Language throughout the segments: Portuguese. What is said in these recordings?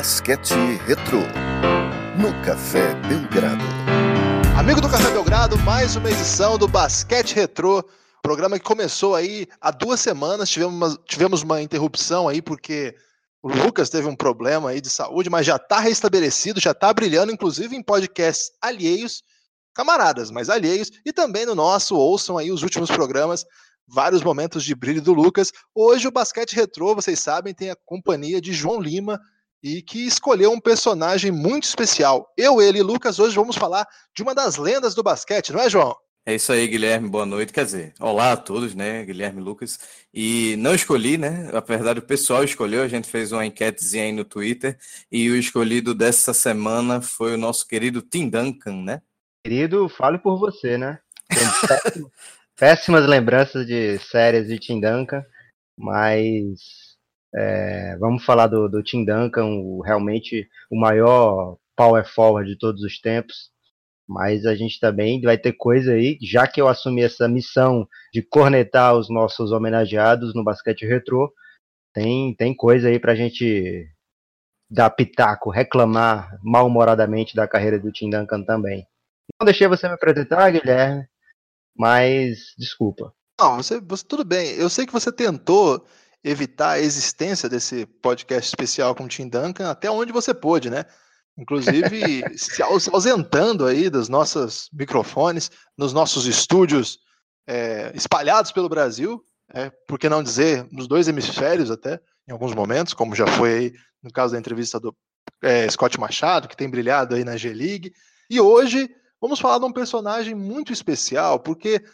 Basquete Retrô no Café Belgrado. Amigo do Café Belgrado, mais uma edição do Basquete Retrô, programa que começou aí há duas semanas. Tivemos uma, tivemos uma interrupção aí porque o Lucas teve um problema aí de saúde, mas já está restabelecido, já está brilhando, inclusive em podcasts alheios, camaradas, mas alheios, e também no nosso, ouçam aí os últimos programas vários momentos de brilho do Lucas. Hoje o Basquete Retrô, vocês sabem, tem a companhia de João Lima e que escolheu um personagem muito especial. Eu, ele e Lucas hoje vamos falar de uma das lendas do basquete, não é, João? É isso aí, Guilherme. Boa noite. Quer dizer, olá a todos, né? Guilherme Lucas. E não escolhi, né? Na verdade, o pessoal escolheu. A gente fez uma enquetezinha aí no Twitter. E o escolhido dessa semana foi o nosso querido Tim Duncan, né? Querido, fale por você, né? péssimas lembranças de séries de Tim Duncan, mas é, vamos falar do, do Tim Duncan, o, realmente o maior power forward de todos os tempos. Mas a gente também vai ter coisa aí, já que eu assumi essa missão de cornetar os nossos homenageados no basquete retrô, tem, tem coisa aí pra gente dar pitaco, reclamar mal-humoradamente da carreira do Tim Duncan também. Não deixei você me apresentar, Guilherme mas desculpa. Não, você, você tudo bem. Eu sei que você tentou evitar a existência desse podcast especial com o Tim Duncan até onde você pôde, né? Inclusive se ausentando aí dos nossos microfones, nos nossos estúdios é, espalhados pelo Brasil, é, por que não dizer nos dois hemisférios até, em alguns momentos, como já foi aí no caso da entrevista do é, Scott Machado, que tem brilhado aí na G-League. E hoje Vamos falar de um personagem muito especial, porque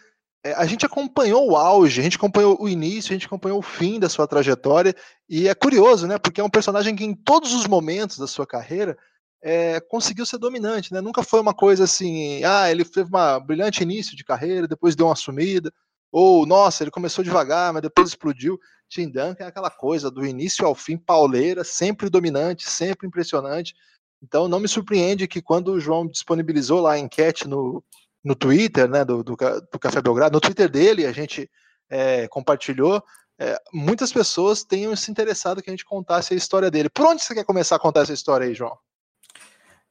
a gente acompanhou o auge, a gente acompanhou o início, a gente acompanhou o fim da sua trajetória, e é curioso, né? Porque é um personagem que em todos os momentos da sua carreira é, conseguiu ser dominante, né? Nunca foi uma coisa assim, ah, ele teve um brilhante início de carreira, depois deu uma sumida, ou nossa, ele começou devagar, mas depois explodiu. Tim Duncan é aquela coisa do início ao fim, pauleira, sempre dominante, sempre impressionante. Então não me surpreende que quando o João disponibilizou lá a enquete no, no Twitter, né, do, do, do Café Belgrado, no Twitter dele, a gente é, compartilhou, é, muitas pessoas tenham se interessado que a gente contasse a história dele. Por onde você quer começar a contar essa história aí, João?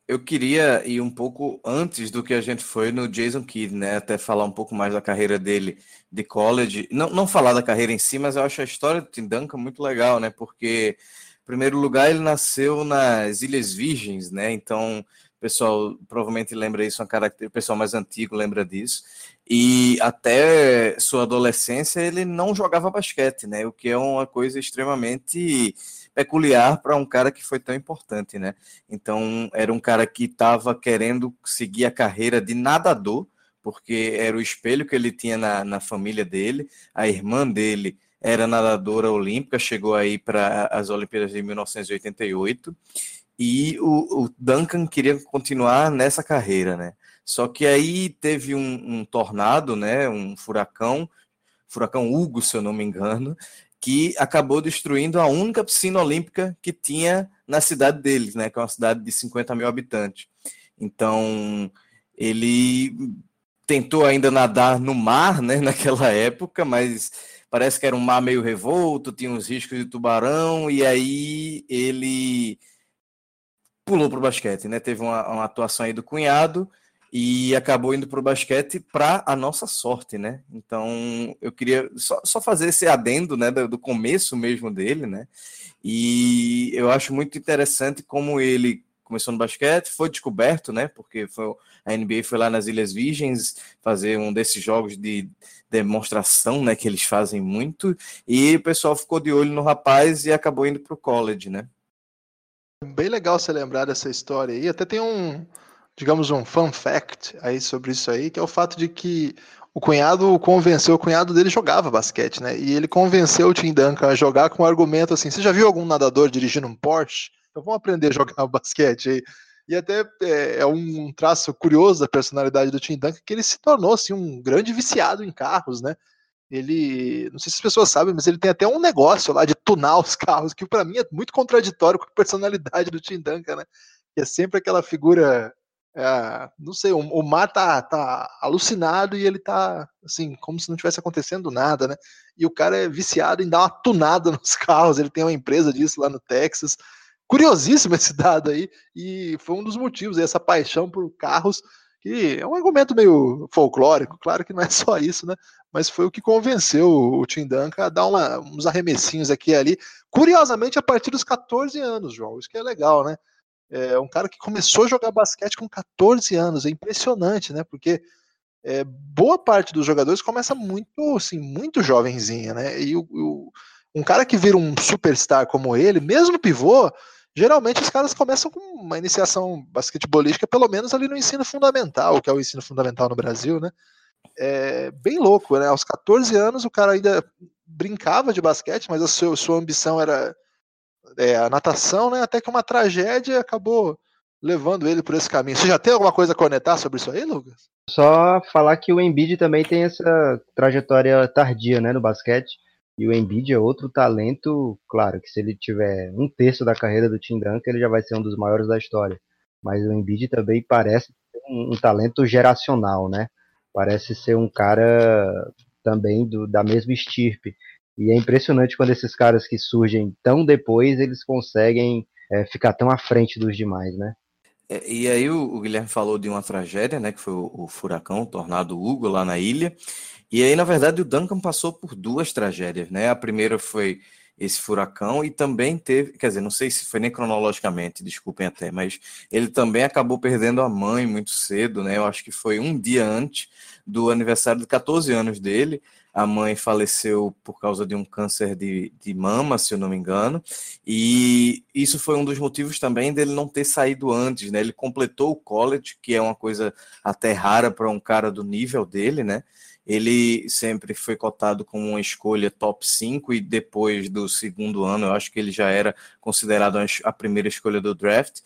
Eu queria ir um pouco antes do que a gente foi no Jason Kidd, né? Até falar um pouco mais da carreira dele de college. Não, não falar da carreira em si, mas eu acho a história do Tim Duncan muito legal, né? Porque primeiro lugar, ele nasceu nas Ilhas Virgens, né? Então, pessoal provavelmente lembra isso, uma característica, o pessoal mais antigo lembra disso. E até sua adolescência ele não jogava basquete, né? O que é uma coisa extremamente peculiar para um cara que foi tão importante, né? Então, era um cara que estava querendo seguir a carreira de nadador, porque era o espelho que ele tinha na, na família dele, a irmã dele era nadadora olímpica, chegou aí para as Olimpíadas de 1988 e o, o, Duncan queria continuar nessa carreira, né? Só que aí teve um, um, tornado, né? Um furacão, furacão Hugo, se eu não me engano, que acabou destruindo a única piscina olímpica que tinha na cidade deles, né? Que é uma cidade de 50 mil habitantes. Então ele tentou ainda nadar no mar, né? Naquela época, mas parece que era um mar meio revolto, tinha uns riscos de tubarão, e aí ele pulou para o basquete, né? Teve uma, uma, atuação aí do cunhado e acabou indo para o basquete para a nossa sorte, né? Então eu queria só, só fazer esse adendo, né? Do, do, começo mesmo dele, né? E eu acho muito interessante como ele começou no basquete, foi descoberto, né? Porque foi, a NBA foi lá nas Ilhas Virgens fazer um desses jogos de demonstração, né? Que eles fazem muito, e o pessoal ficou de olho no rapaz e acabou indo para o college, né? Bem legal você lembrar dessa história aí. Até tem um, digamos, um fun fact aí sobre isso aí, que é o fato de que o cunhado convenceu, o cunhado dele jogava basquete, né? E ele convenceu o Tim Duncan a jogar com um argumento assim: você já viu algum nadador dirigindo um Porsche? Então vamos aprender a jogar basquete aí. E até é, é, um traço curioso da personalidade do Tim Duncan que ele se tornou assim, um grande viciado em carros, né? Ele, não sei se as pessoas sabem, mas ele tem até um negócio lá de tunar os carros, que para mim é muito contraditório com a personalidade do Tim Duncan, né? Que é sempre aquela figura, é, não sei, o, o Mar tá, tá alucinado e ele tá assim, como se não tivesse acontecendo nada, né? E o cara é viciado em dar uma tunada nos carros, ele tem uma empresa disso lá no Texas. curiosíssimo esse dado aí, e foi um dos motivos, essa paixão por carros, que é um argumento meio folclórico, claro que não é só isso, né? Mas foi o que convenceu o Tim Duncan a dar uma, uns arremessinhos aqui e ali, curiosamente a partir dos 14 anos, João, isso que é legal, né? É um cara que começou a jogar basquete com 14 anos, é impressionante, né? Porque é, boa parte dos jogadores começa muito, assim, muito jovenzinha, né? E o, o, um cara que vira um superstar como ele, mesmo pivô, geralmente os caras começam com uma iniciação basquetebolística, pelo menos ali no ensino fundamental, que é o ensino fundamental no Brasil, né? É bem louco, né? Aos 14 anos o cara ainda brincava de basquete, mas a sua, sua ambição era é, a natação, né? Até que uma tragédia acabou levando ele por esse caminho. Você já tem alguma coisa a conectar sobre isso aí, Lucas? Só falar que o Embiid também tem essa trajetória tardia, né, no basquete. E o Embiid é outro talento, claro, que se ele tiver um terço da carreira do Tim Duncan, ele já vai ser um dos maiores da história. Mas o Embiid também parece um, um talento geracional, né? Parece ser um cara também do, da mesma estirpe. E é impressionante quando esses caras que surgem tão depois, eles conseguem é, ficar tão à frente dos demais, né? É, e aí o, o, Guilherme falou de uma tragédia, né? Que foi o, o furacão, o tornado Hugo lá na ilha. E aí, na verdade, o Duncan passou por duas tragédias, né? A primeira foi esse furacão e também teve, quer dizer, não sei se foi nem cronologicamente, desculpem até, mas ele também acabou perdendo a mãe muito cedo, né? Eu acho que foi um dia antes do aniversário de 14 anos dele. A mãe faleceu por causa de um câncer de, de mama, se eu não me engano, e isso foi um dos motivos também dele não ter saído antes, né? Ele completou o college, que é uma coisa até rara para um cara do nível dele, né? Ele sempre foi cotado como uma escolha top 5 e depois do segundo ano, eu acho que ele já era considerado a primeira escolha do draft.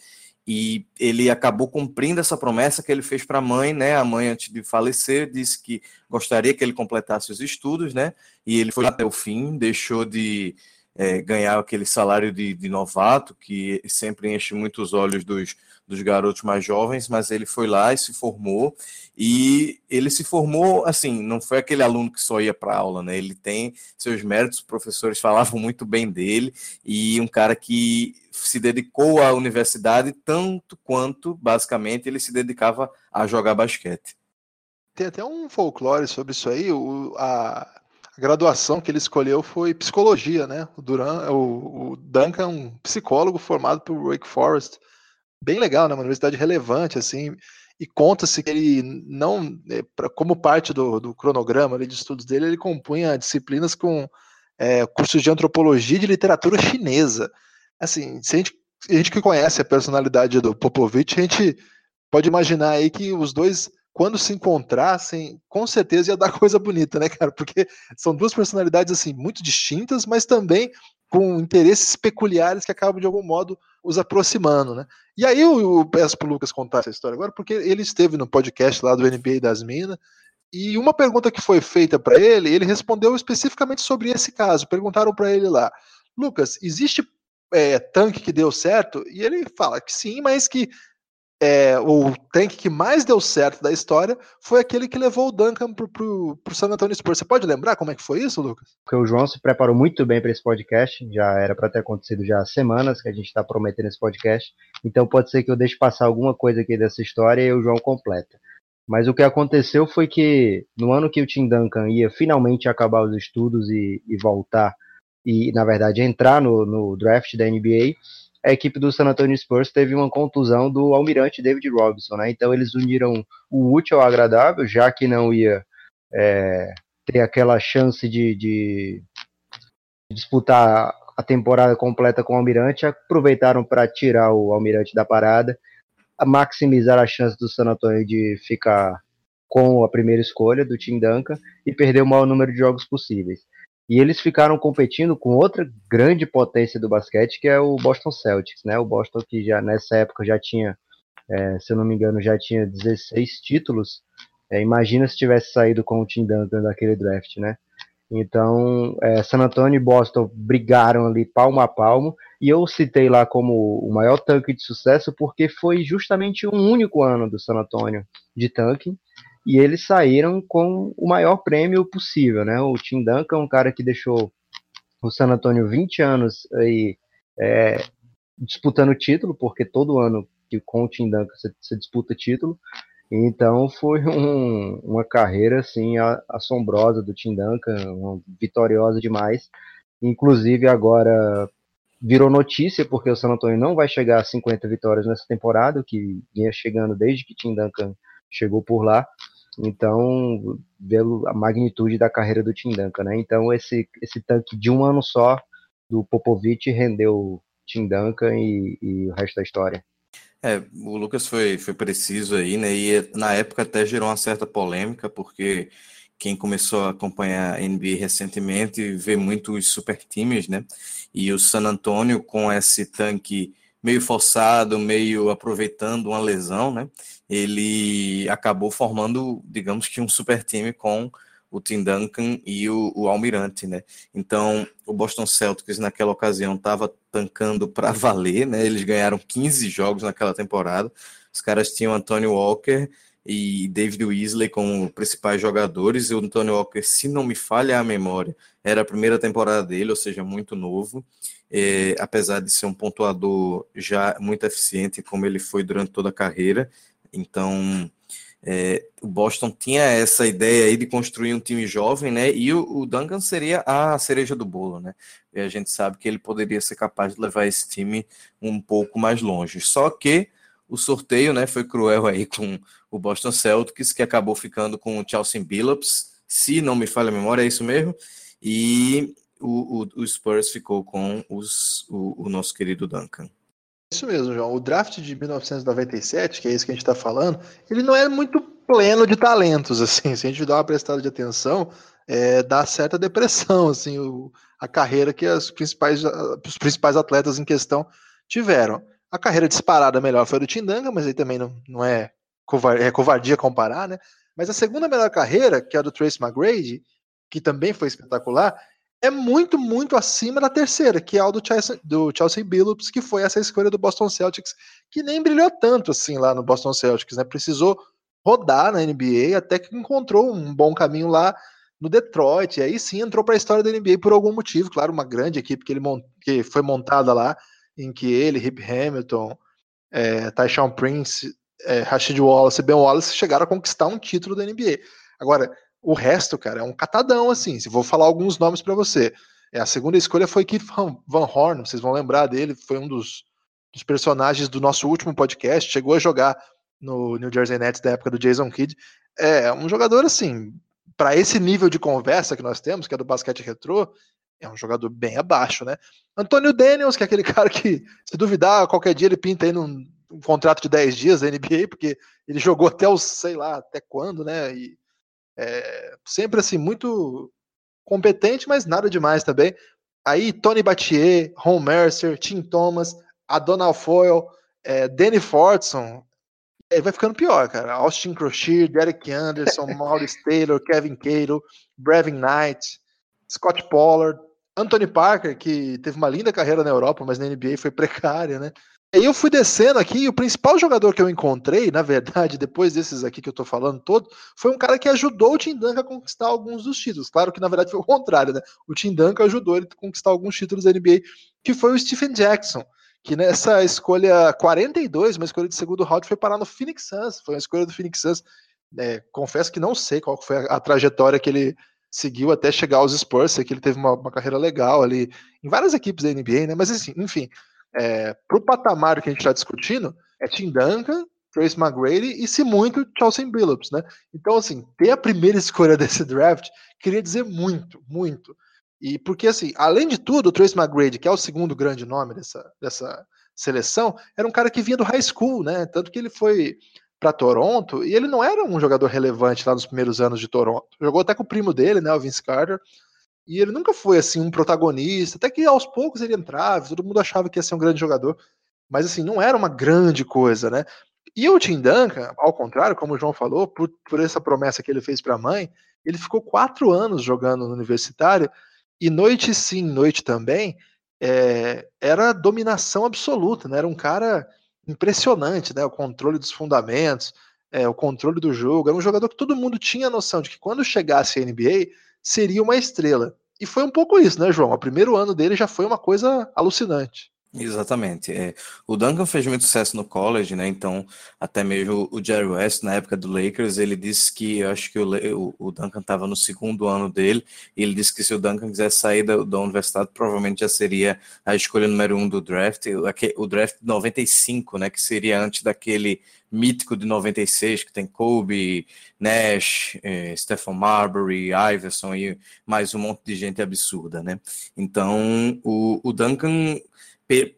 E ele acabou cumprindo essa promessa que ele fez para a mãe, né? A mãe, antes de falecer, disse que gostaria que ele completasse os estudos, né? E ele foi até o fim, deixou de é, ganhar aquele salário de, de novato, que sempre enche muito os olhos dos, dos garotos mais jovens, mas ele foi lá e se formou. E ele se formou, assim, não foi aquele aluno que só ia para aula, né? Ele tem seus méritos, os professores falavam muito bem dele, e um cara que se dedicou à universidade tanto quanto, basicamente, ele se dedicava a jogar basquete. Tem até um folclore sobre isso aí. O, a, graduação que ele escolheu foi psicologia, né? O, Duran, o, o Duncan é um psicólogo formado por Wake Forest bem legal, né? Uma universidade relevante, assim, e conta-se que ele não, é, como parte do, do cronograma ali, de estudos dele, ele compunha disciplinas com é, cursos de antropologia e de literatura chinesa. Assim, se a gente, a gente que conhece a personalidade do Popovich, a gente pode imaginar aí que os dois, quando se encontrassem, com certeza ia dar coisa bonita, né, cara? Porque são duas personalidades, assim, muito distintas, mas também com interesses peculiares que acabam de algum modo os aproximando, né? E aí eu, eu peço pro Lucas contar essa história agora, porque ele esteve no podcast lá do NBA das Minas, e uma pergunta que foi feita para ele, ele respondeu especificamente sobre esse caso. Perguntaram para ele lá, Lucas, existe é, tanque que deu certo? E ele fala que sim, mas que é, o tanque que mais deu certo da história foi aquele que levou o Duncan pro, pro, pro San Antonio Spurs. Você pode lembrar como é que foi isso, Lucas? Porque o João se preparou muito bem para esse podcast, já era para ter acontecido já há semanas que a gente está prometendo esse podcast, então pode ser que eu deixe passar alguma coisa aqui dessa história e o João completa. Mas o que aconteceu foi que no ano que o Tim Duncan ia finalmente acabar os estudos e, e voltar, e na verdade entrar no, no draft da NBA, a equipe do San Antonio Spurs teve uma contusão do almirante David Robinson, né? Então eles uniram o útil ao agradável, já que não ia é, ter aquela chance de, de, disputar a temporada completa com o almirante, aproveitaram para tirar o almirante da parada, maximizar a chance do San Antonio de ficar com a primeira escolha do Tim Duncan e perder o maior número de jogos possíveis. E eles ficaram competindo com outra grande potência do basquete, que é o Boston Celtics, né? O Boston que já nessa época já tinha, é, se eu não me engano, já tinha 16 títulos. É, imagina se tivesse saído com o Tim Duncan daquele draft, né? Então, é, San Antonio e Boston brigaram ali palmo a palmo, e eu citei lá como o maior tanque de sucesso porque foi justamente um único ano do San Antonio de tanque, e eles saíram com o maior prêmio possível, né? O Tim Duncan, um cara que deixou o San Antonio 20 anos aí, é, disputando título, porque todo ano que com o Tim Duncan você, você disputa título. Então foi um, uma carreira assim assombrosa do Tim Duncan, vitoriosa demais. Inclusive agora virou notícia porque o San Antonio não vai chegar a 50 vitórias nessa temporada, que vinha chegando desde que Tim Duncan chegou por lá. Então, pelo a magnitude da carreira do Tim Duncan, né? Então esse esse tanque de um ano só do Popovich rendeu Tim Duncan e, e o resto da história. É, o Lucas foi, foi preciso aí, né? E na época até gerou uma certa polêmica, porque quem começou a acompanhar a NBA recentemente vê muito os super times, né? E o San Antonio com esse tanque meio forçado, meio aproveitando uma lesão, né? Ele acabou formando, digamos que um super time com o Tim Duncan e o, o Almirante, né? Então, o Boston Celtics naquela ocasião estava tancando para valer, né? Eles ganharam 15 jogos naquela temporada. Os caras tinham Antonio Walker e David Weasley como principais jogadores. E o Antonio Walker, se não me falha a memória, era a primeira temporada dele, ou seja, muito novo. É, apesar de ser um pontuador já muito eficiente, como ele foi durante toda a carreira. Então, é, o Boston tinha essa ideia aí de construir um time jovem, né? E o, o, Duncan seria a cereja do bolo, né? E a gente sabe que ele poderia ser capaz de levar esse time um pouco mais longe. Só que o sorteio, né, foi cruel aí com o Boston Celtics, que acabou ficando com o Chelsea Billups, se não me falha a memória, é isso mesmo. E o, o, o Spurs ficou com os, o, o nosso querido Duncan. Isso mesmo, João. O draft de 1997, que é isso que a gente está falando, ele não é muito pleno de talentos, assim. Se a gente dá uma prestada de atenção, é, dá certa depressão, assim, o, a carreira que as principais, os principais atletas em questão tiveram. A carreira disparada melhor foi a do Tindanga, mas aí também não, não é, covardia, é covardia comparar, né? Mas a segunda melhor carreira, que é a do Trace McGrady, que também foi espetacular, é muito, muito acima da terceira, que é o do Chelsea, do Chelsea Billups, que foi essa escolha do Boston Celtics, que nem brilhou tanto assim lá no Boston Celtics, né? Precisou rodar na NBA até que encontrou um bom caminho lá no Detroit. E aí sim entrou para a história da NBA por algum motivo, claro, uma grande equipe que ele que foi montada lá, em que ele, Rip Hamilton, é, Tyshawn Prince, é, Rashid Wallace e Ben Wallace chegaram a conquistar um título da NBA. Agora, o resto, cara, é um catadão, assim. Se vou falar alguns nomes para você. É, a segunda escolha foi Keith Van Horn, vocês vão lembrar dele, foi um dos, dos, personagens do nosso último podcast, chegou a jogar no New Jersey Nets da época do Jason Kidd. É um jogador, assim, para esse nível de conversa que nós temos, que é do basquete retrô, é um jogador bem abaixo, né? Antônio Daniels, que é aquele cara que, se duvidar, qualquer dia ele pinta aí num um contrato de 10 dias da NBA, porque ele jogou até os, sei lá, até quando, né? E é, sempre assim, muito competente, mas nada demais também. Aí Tony Battier, Ron Mercer, Tim Thomas, Adonal Foyle, é, Danny Fortson. Ele vai ficando pior, cara. Austin Crochet, Derek Anderson, Maurice Taylor, Kevin Cato, Brevin Knight, Scott Pollard, Anthony Parker, que teve uma linda carreira na Europa, mas na NBA foi precária, né? Aí eu fui descendo aqui e o principal jogador que eu encontrei, na verdade, depois desses aqui que eu tô falando todo, foi um cara que ajudou o Tim Duncan a conquistar alguns dos títulos. Claro que na verdade foi o contrário, né? O Tim Duncan ajudou ele a conquistar alguns títulos da NBA, que foi o Stephen Jackson, que nessa escolha 42, uma escolha de segundo round, foi parar no Phoenix Suns. Foi uma escolha do Phoenix Suns. É, confesso que não sei qual foi a, a, trajetória que ele seguiu até chegar aos Spurs, sei que ele teve uma, uma carreira legal ali em várias equipes da NBA, né? Mas assim, enfim, é, pro patamar que a gente está discutindo, é Tim Duncan, Trace McGrady e, se muito, Chelsea Billups, né? Então, assim, ter a primeira escolha desse draft queria dizer muito, muito. E porque, assim, além de tudo, o Trace McGrady, que é o segundo grande nome dessa, dessa seleção, era um cara que vinha do high school, né? Tanto que ele foi para Toronto e ele não era um jogador relevante lá nos primeiros anos de Toronto. Jogou até com o primo dele, né, o Vince Carter, e ele nunca foi assim um protagonista, até que aos poucos ele entrava, todo mundo achava que ia ser um grande jogador, mas assim, não era uma grande coisa, né? E o Tim Duncan, ao contrário, como o João falou, por, por essa promessa que ele fez para a mãe, ele ficou quatro anos jogando no universitário, e noite sim, noite também, é, era dominação absoluta, né? Era um cara impressionante, né? O controle dos fundamentos, é, o controle do jogo, era um jogador que todo mundo tinha noção de que quando chegasse a NBA seria uma estrela. E foi um pouco isso, né, João? O primeiro ano dele já foi uma coisa alucinante. Exatamente. É. O Duncan fez muito sucesso no college, né? Então, até mesmo o Jerry West, na época do Lakers, ele disse que eu acho que o, o Duncan estava no segundo ano dele, e ele disse que se o Duncan quisesse sair da, da universidade, provavelmente já seria a escolha número um do draft, o, draft de 95, né? Que seria antes daquele mítico de 96, que tem Kobe, Nash, eh, Stephen Marbury, Iverson e mais um monte de gente absurda, né? Então, o, o Duncan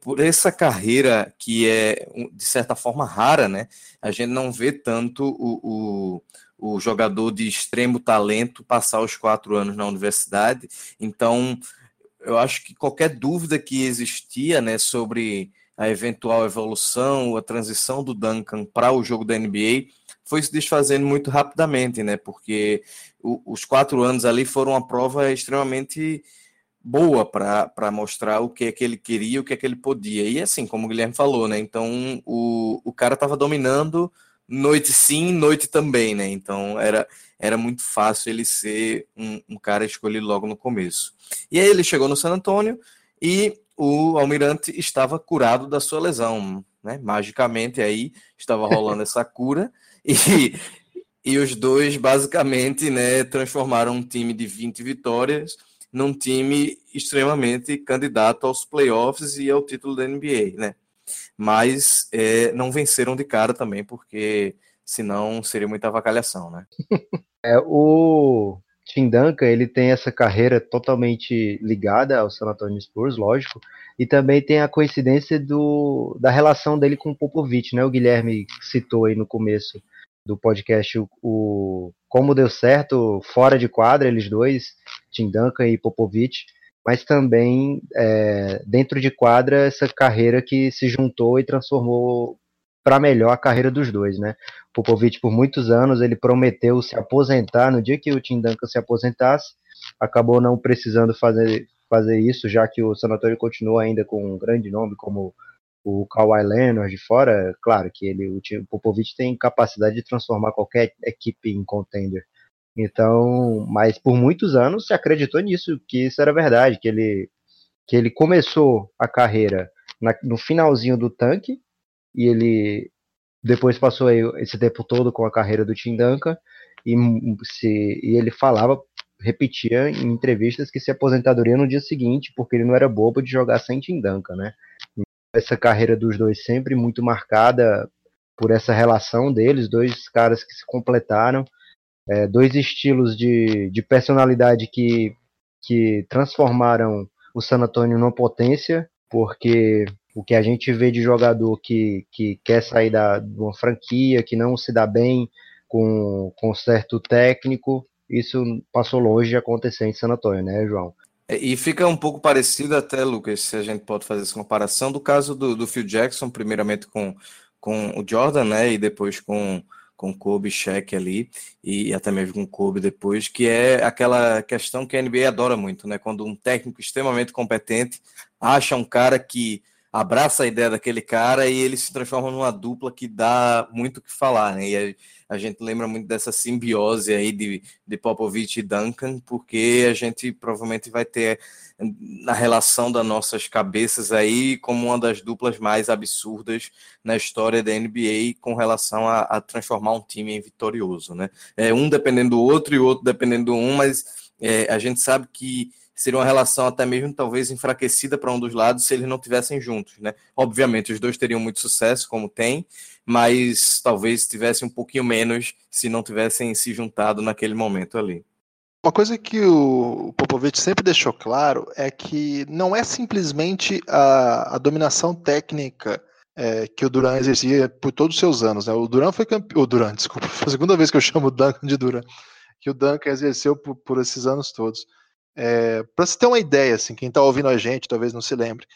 por essa carreira que é, de certa forma, rara, né? A gente não vê tanto o, o, o, jogador de extremo talento passar os quatro anos na universidade. Então, eu acho que qualquer dúvida que existia né, sobre a eventual evolução, a transição do Duncan para o jogo da NBA foi se desfazendo muito rapidamente, né? Porque o, os quatro anos ali foram uma prova extremamente boa para mostrar o que é que ele queria, o que é que ele podia. E assim, como o Guilherme falou, né? Então o, o cara estava dominando noite sim, noite também, né? Então era, era muito fácil ele ser um, um cara escolhido logo no começo. E aí ele chegou no San Antônio e o Almirante estava curado da sua lesão, né? Magicamente aí estava rolando essa cura e, e os dois basicamente, né, transformaram um time de 20 vitórias num time extremamente candidato aos playoffs e ao título da NBA, né? Mas é, não venceram de cara também, porque senão seria muita avacalhação, né? É, o Tim Duncan, ele tem essa carreira totalmente ligada ao San Antonio Spurs, lógico, e também tem a coincidência do, da relação dele com o Popovich, né? O Guilherme citou aí no começo do podcast o, o, como deu certo fora de quadra, eles dois, Tim Duncan e Popovich, mas também é, dentro de quadra essa carreira que se juntou e transformou para melhor a carreira dos dois, né? Popovich por muitos anos ele prometeu se aposentar no dia que o Tim Duncan se aposentasse, acabou não precisando fazer fazer isso, já que o sanatório continua ainda com um grande nome como o Kawhi Leonard de fora, claro que ele, o, o Popovich tem capacidade de transformar qualquer equipe em contender. Então, mas por muitos anos se acreditou nisso, que isso era verdade, que ele, que ele começou a carreira na, no finalzinho do tanque e ele depois passou esse tempo todo com a carreira do Tim Duncan e, se, e ele falava, repetia em entrevistas que se aposentadoria no dia seguinte, porque ele não era bobo de jogar sem Tim Duncan, né? Essa carreira dos dois sempre muito marcada por essa relação deles, dois caras que se completaram, é, dois estilos de, de personalidade que, que transformaram o San Antonio numa potência, porque o que a gente vê de jogador que, que quer sair da, de uma franquia, que não se dá bem com, com certo técnico, isso passou longe de acontecer em San Antonio, né, João? É, e fica um pouco parecido até, Lucas, se a gente pode fazer essa comparação, do caso do, do Phil Jackson, primeiramente com, com o Jordan, né, e depois com, com Kobe Shaq ali, e até mesmo com Kobe depois, que é aquela questão que a NBA adora muito, né, quando um técnico extremamente competente acha um cara que abraça a ideia daquele cara e ele se transforma numa dupla que dá muito o que falar, né? E a, a, gente lembra muito dessa simbiose aí de, de Popovich e Duncan, porque a gente provavelmente vai ter na relação das nossas cabeças aí como uma das duplas mais absurdas na história da NBA com relação a, a transformar um time em vitorioso, né? É um dependendo do outro e o outro dependendo do um, mas é, a gente sabe que seria uma relação até mesmo talvez enfraquecida para um dos lados se eles não tivessem juntos, né? Obviamente os dois teriam muito sucesso como tem, mas talvez tivessem um pouquinho menos se não tivessem se juntado naquele momento ali. Uma coisa que o Popovich sempre deixou claro é que não é simplesmente a, a dominação técnica é, que o Duran exercia por todos os seus anos. Né? O Duran foi campeão. O Duran, desculpa, foi a segunda vez que eu chamo o Duncan de Duran. Que o Duncan exerceu por, por esses anos todos. É, para você ter uma ideia, assim, quem está ouvindo a gente talvez não se lembre.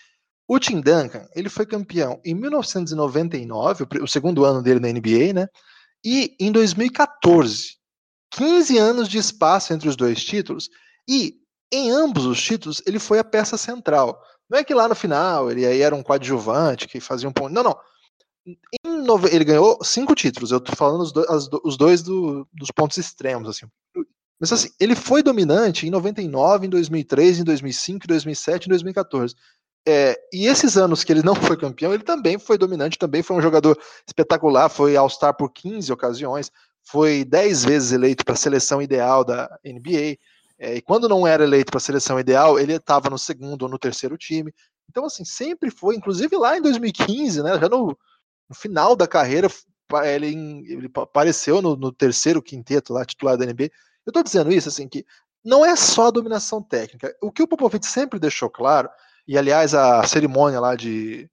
O Tim Duncan, ele foi campeão em 1999, o segundo ano dele na NBA, né? E em 2014. 15 anos de espaço entre os dois títulos. E em ambos os títulos ele foi a peça central. Não é que lá no final ele aí era um coadjuvante que fazia um ponto. Não, não. Nove... Ele ganhou cinco títulos. Eu tô falando os dois, os dois do, dos pontos extremos, assim. Mas assim, ele foi dominante em 99, em 2003, em 2005, em 2007, em 2014. É, e esses anos que ele não foi campeão, ele também foi dominante, também foi um jogador espetacular, foi All-Star por 15 ocasiões, foi 10 vezes eleito para a seleção ideal da NBA. É, e quando não era eleito para a seleção ideal, ele estava no segundo ou no terceiro time. Então, assim, sempre foi, inclusive lá em 2015, né, já no, no final da carreira, ele, ele apareceu no, no, terceiro quinteto lá, titular da NBA. Eu estou dizendo isso, assim, que não é só a dominação técnica. O que o Popovich sempre deixou claro e aliás, a cerimônia lá de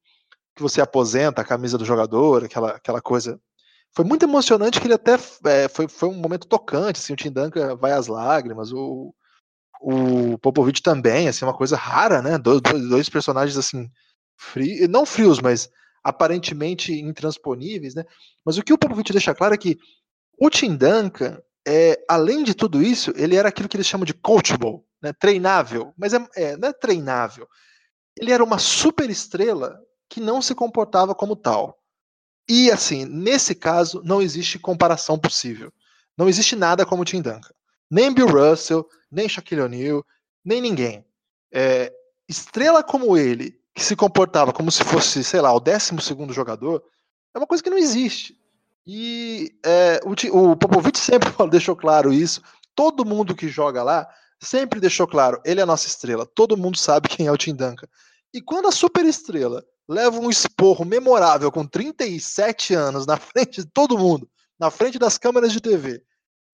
que você aposenta a camisa do jogador, aquela, aquela coisa. Foi muito emocionante que ele até é, foi, foi um momento tocante, assim, o Tim Duncan vai às lágrimas, o, o Popovich também, assim, uma coisa rara, né? Dois, dois personagens assim, frios, não frios, mas aparentemente intransponíveis, né? Mas o que o Popovich deixa claro é que o Tim Duncan, é, além de tudo isso, ele era aquilo que eles chamam de coachable, né? treinável, mas é, é, não é treinável, ele era uma super estrela que não se comportava como tal. E assim, nesse caso, não existe comparação possível. Não existe nada como o Tim Duncan. Nem Bill Russell, nem Shaquille O'Neal, nem ninguém. É, estrela como ele, que se comportava como se fosse, sei lá, o 12 jogador, é uma coisa que não existe. E é, o, o Popovich sempre deixou claro isso. Todo mundo que joga lá sempre deixou claro, ele é a nossa estrela, todo mundo sabe quem é o Tim Duncan. E quando a super estrela leva um esporro memorável com 37 anos na frente de todo mundo, na frente das câmeras de TV,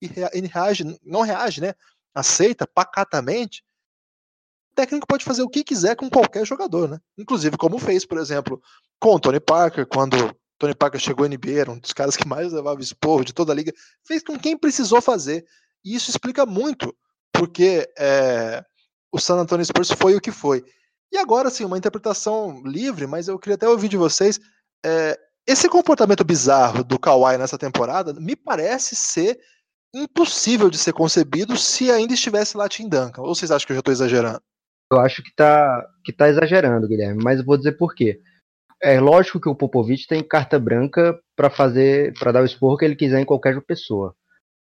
e reage, não reage, né? Aceita pacatamente, o técnico pode fazer o que quiser com qualquer jogador, né? Inclusive como fez, por exemplo, com o Tony Parker, quando Tony Parker chegou à NBA, era um dos caras que mais levava esporro de toda a liga, fez com quem precisou fazer. E isso explica muito porque é, o San Antonio Spurs foi o que foi. E agora, sim, uma interpretação livre, mas eu queria até ouvir de vocês. É, esse comportamento bizarro do Kawhi nessa temporada me parece ser impossível de ser concebido se ainda estivesse lá Tim Duncan. Ou vocês acham que eu já estou exagerando? Eu acho que está que tá exagerando, Guilherme, mas vou dizer por quê. É lógico que o Popovich tem carta branca para fazer, para dar o esporro que ele quiser em qualquer pessoa.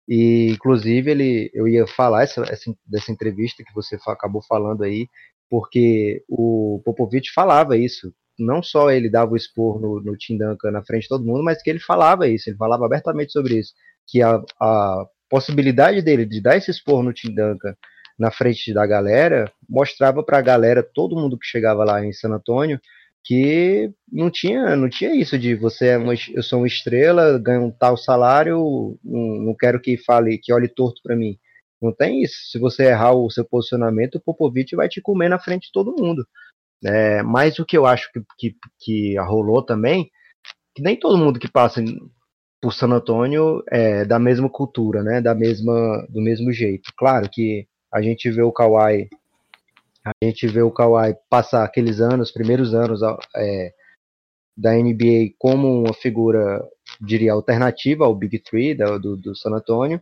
E, inclusive, ele, eu ia falar essa, essa, dessa entrevista que você acabou falando aí, porque o Popovich falava isso. Não só ele dava o expor no, no na frente de todo mundo, mas que ele falava isso, ele falava abertamente sobre isso. Que a, a possibilidade dele de dar esse expor no Tim Duncan na frente da galera mostrava para a galera, todo mundo que chegava lá em San Antônio, que não tinha, não tinha isso de você é uma, eu sou uma estrela, ganho um tal salário, não, não quero que fale, que olhe torto para mim. Não tem isso. Se você errar o seu posicionamento, o Popovich vai te comer na frente de todo mundo. É, mas o que eu acho que, que, que rolou também, que nem todo mundo que passa por San Antônio é da mesma cultura, né? Da mesma, do mesmo jeito. Claro que a gente vê o Kawhi a gente vê o Kawhi passar aqueles anos, primeiros anos é, da NBA como uma figura, diria, alternativa ao Big Three do, do San Antonio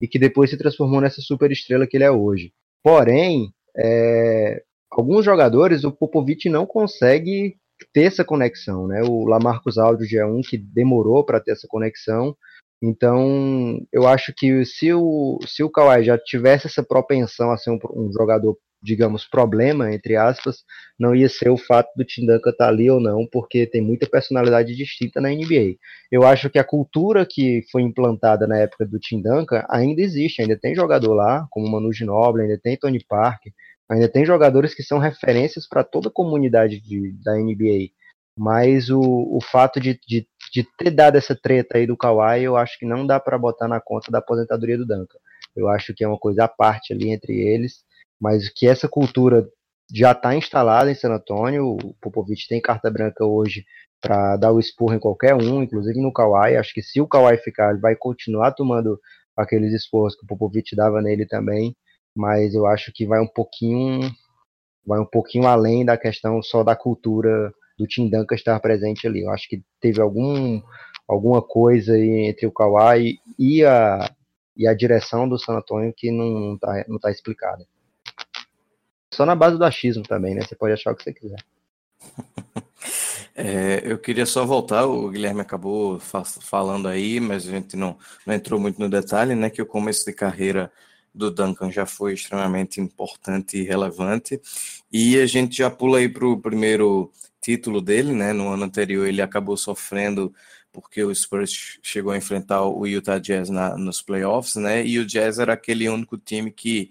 e que depois se transformou nessa super estrela que ele é hoje. Porém, é, alguns jogadores o Popovich não consegue ter essa conexão, né? O Lamarcus Aldridge é um que demorou para ter essa conexão. Então, eu acho que se o, se o Kawhi já tivesse essa propensão a ser um, um jogador digamos, problema, entre aspas, não ia ser o fato do Tim Duncan estar tá ali ou não, porque tem muita personalidade distinta na NBA. Eu acho que a cultura que foi implantada na época do Tim Duncan ainda existe, ainda tem jogador lá, como Manu Ginobili, ainda tem Tony Parker, ainda tem jogadores que são referências para toda a comunidade de, da NBA. Mas o, o fato de, de, de ter dado essa treta aí do Kawhi, eu acho que não dá para botar na conta da aposentadoria do Duncan. Eu acho que é uma coisa à parte ali entre eles mas que essa cultura já está instalada em San Antônio. O Popovich tem carta branca hoje para dar o esporro em qualquer um, inclusive no Kawhi. Acho que se o Kawhi ficar, ele vai continuar tomando aqueles esporros que o Popovich dava nele também, mas eu acho que vai um pouquinho vai um pouquinho além da questão só da cultura do Tim Duncan estar presente ali. Eu acho que teve algum alguma coisa entre o Kawhi e a, e a direção do San Antonio que não está não tá explicada. Só na base do achismo também, né? Você pode achar o que você quiser. É, eu queria só voltar, o Guilherme acabou fa falando aí, mas a gente não, não entrou muito no detalhe, né? Que o começo de carreira do Duncan já foi extremamente importante e relevante. E a gente já pula aí para o primeiro título dele, né? No ano anterior ele acabou sofrendo porque o Spurs chegou a enfrentar o Utah Jazz na, nos playoffs, né? E o Jazz era aquele único time que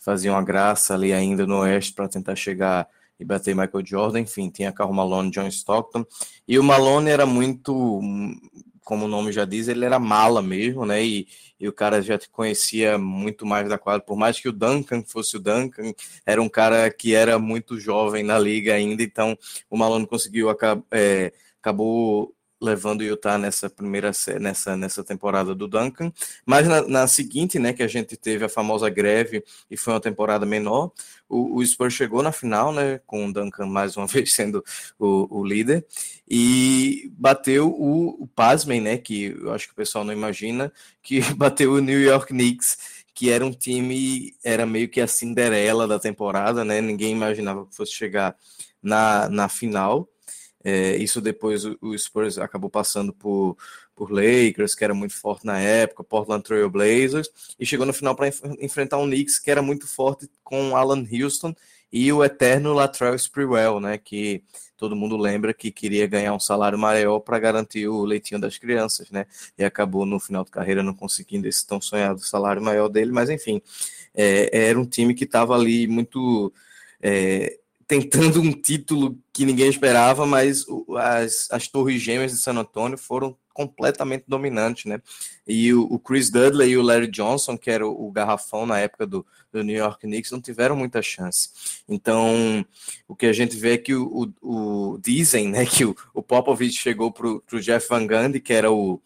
fazia uma graça ali ainda no Oeste para tentar chegar e bater Michael Jordan. Enfim, tinha Carl Malone, John Stockton. E o Malone era muito, como o nome já diz, ele era mala mesmo, né? E, e o cara já conhecia muito mais da quadra. Por mais que o Duncan fosse o Duncan, era um cara que era muito jovem na liga ainda. Então, o Malone conseguiu, é, acabou levando o Utah nessa primeira nessa, nessa temporada do Duncan, mas na, na, seguinte, né, que a gente teve a famosa greve e foi uma temporada menor, o, o Spurs chegou na final, né, com o Duncan mais uma vez sendo o, o líder e bateu o, o né, que eu acho que o pessoal não imagina, que bateu o New York Knicks que era um time, era meio que a Cinderela da temporada, né? Ninguém imaginava que fosse chegar na, na final. É, isso depois o, o, Spurs acabou passando por, por Lakers, que era muito forte na época, Portland Trail Blazers, e chegou no final para enf enfrentar um Knicks que era muito forte com Alan Houston e o eterno Latrell Sprewell, né, que todo mundo lembra que queria ganhar um salário maior para garantir o leitinho das crianças, né, e acabou no final de carreira não conseguindo esse tão sonhado salário maior dele, mas enfim, é, era um time que estava ali muito é, tentando um título que ninguém esperava, mas as, as Torres Gêmeas de San Antônio foram completamente dominantes, né? E o, o, Chris Dudley e o Larry Johnson, que era o, o garrafão na época do, do, New York Knicks, não tiveram muita chance. Então, o que a gente vê é que o, o, o dizem, né, que o, o Popovich chegou para o Jeff Van Gundy, que era o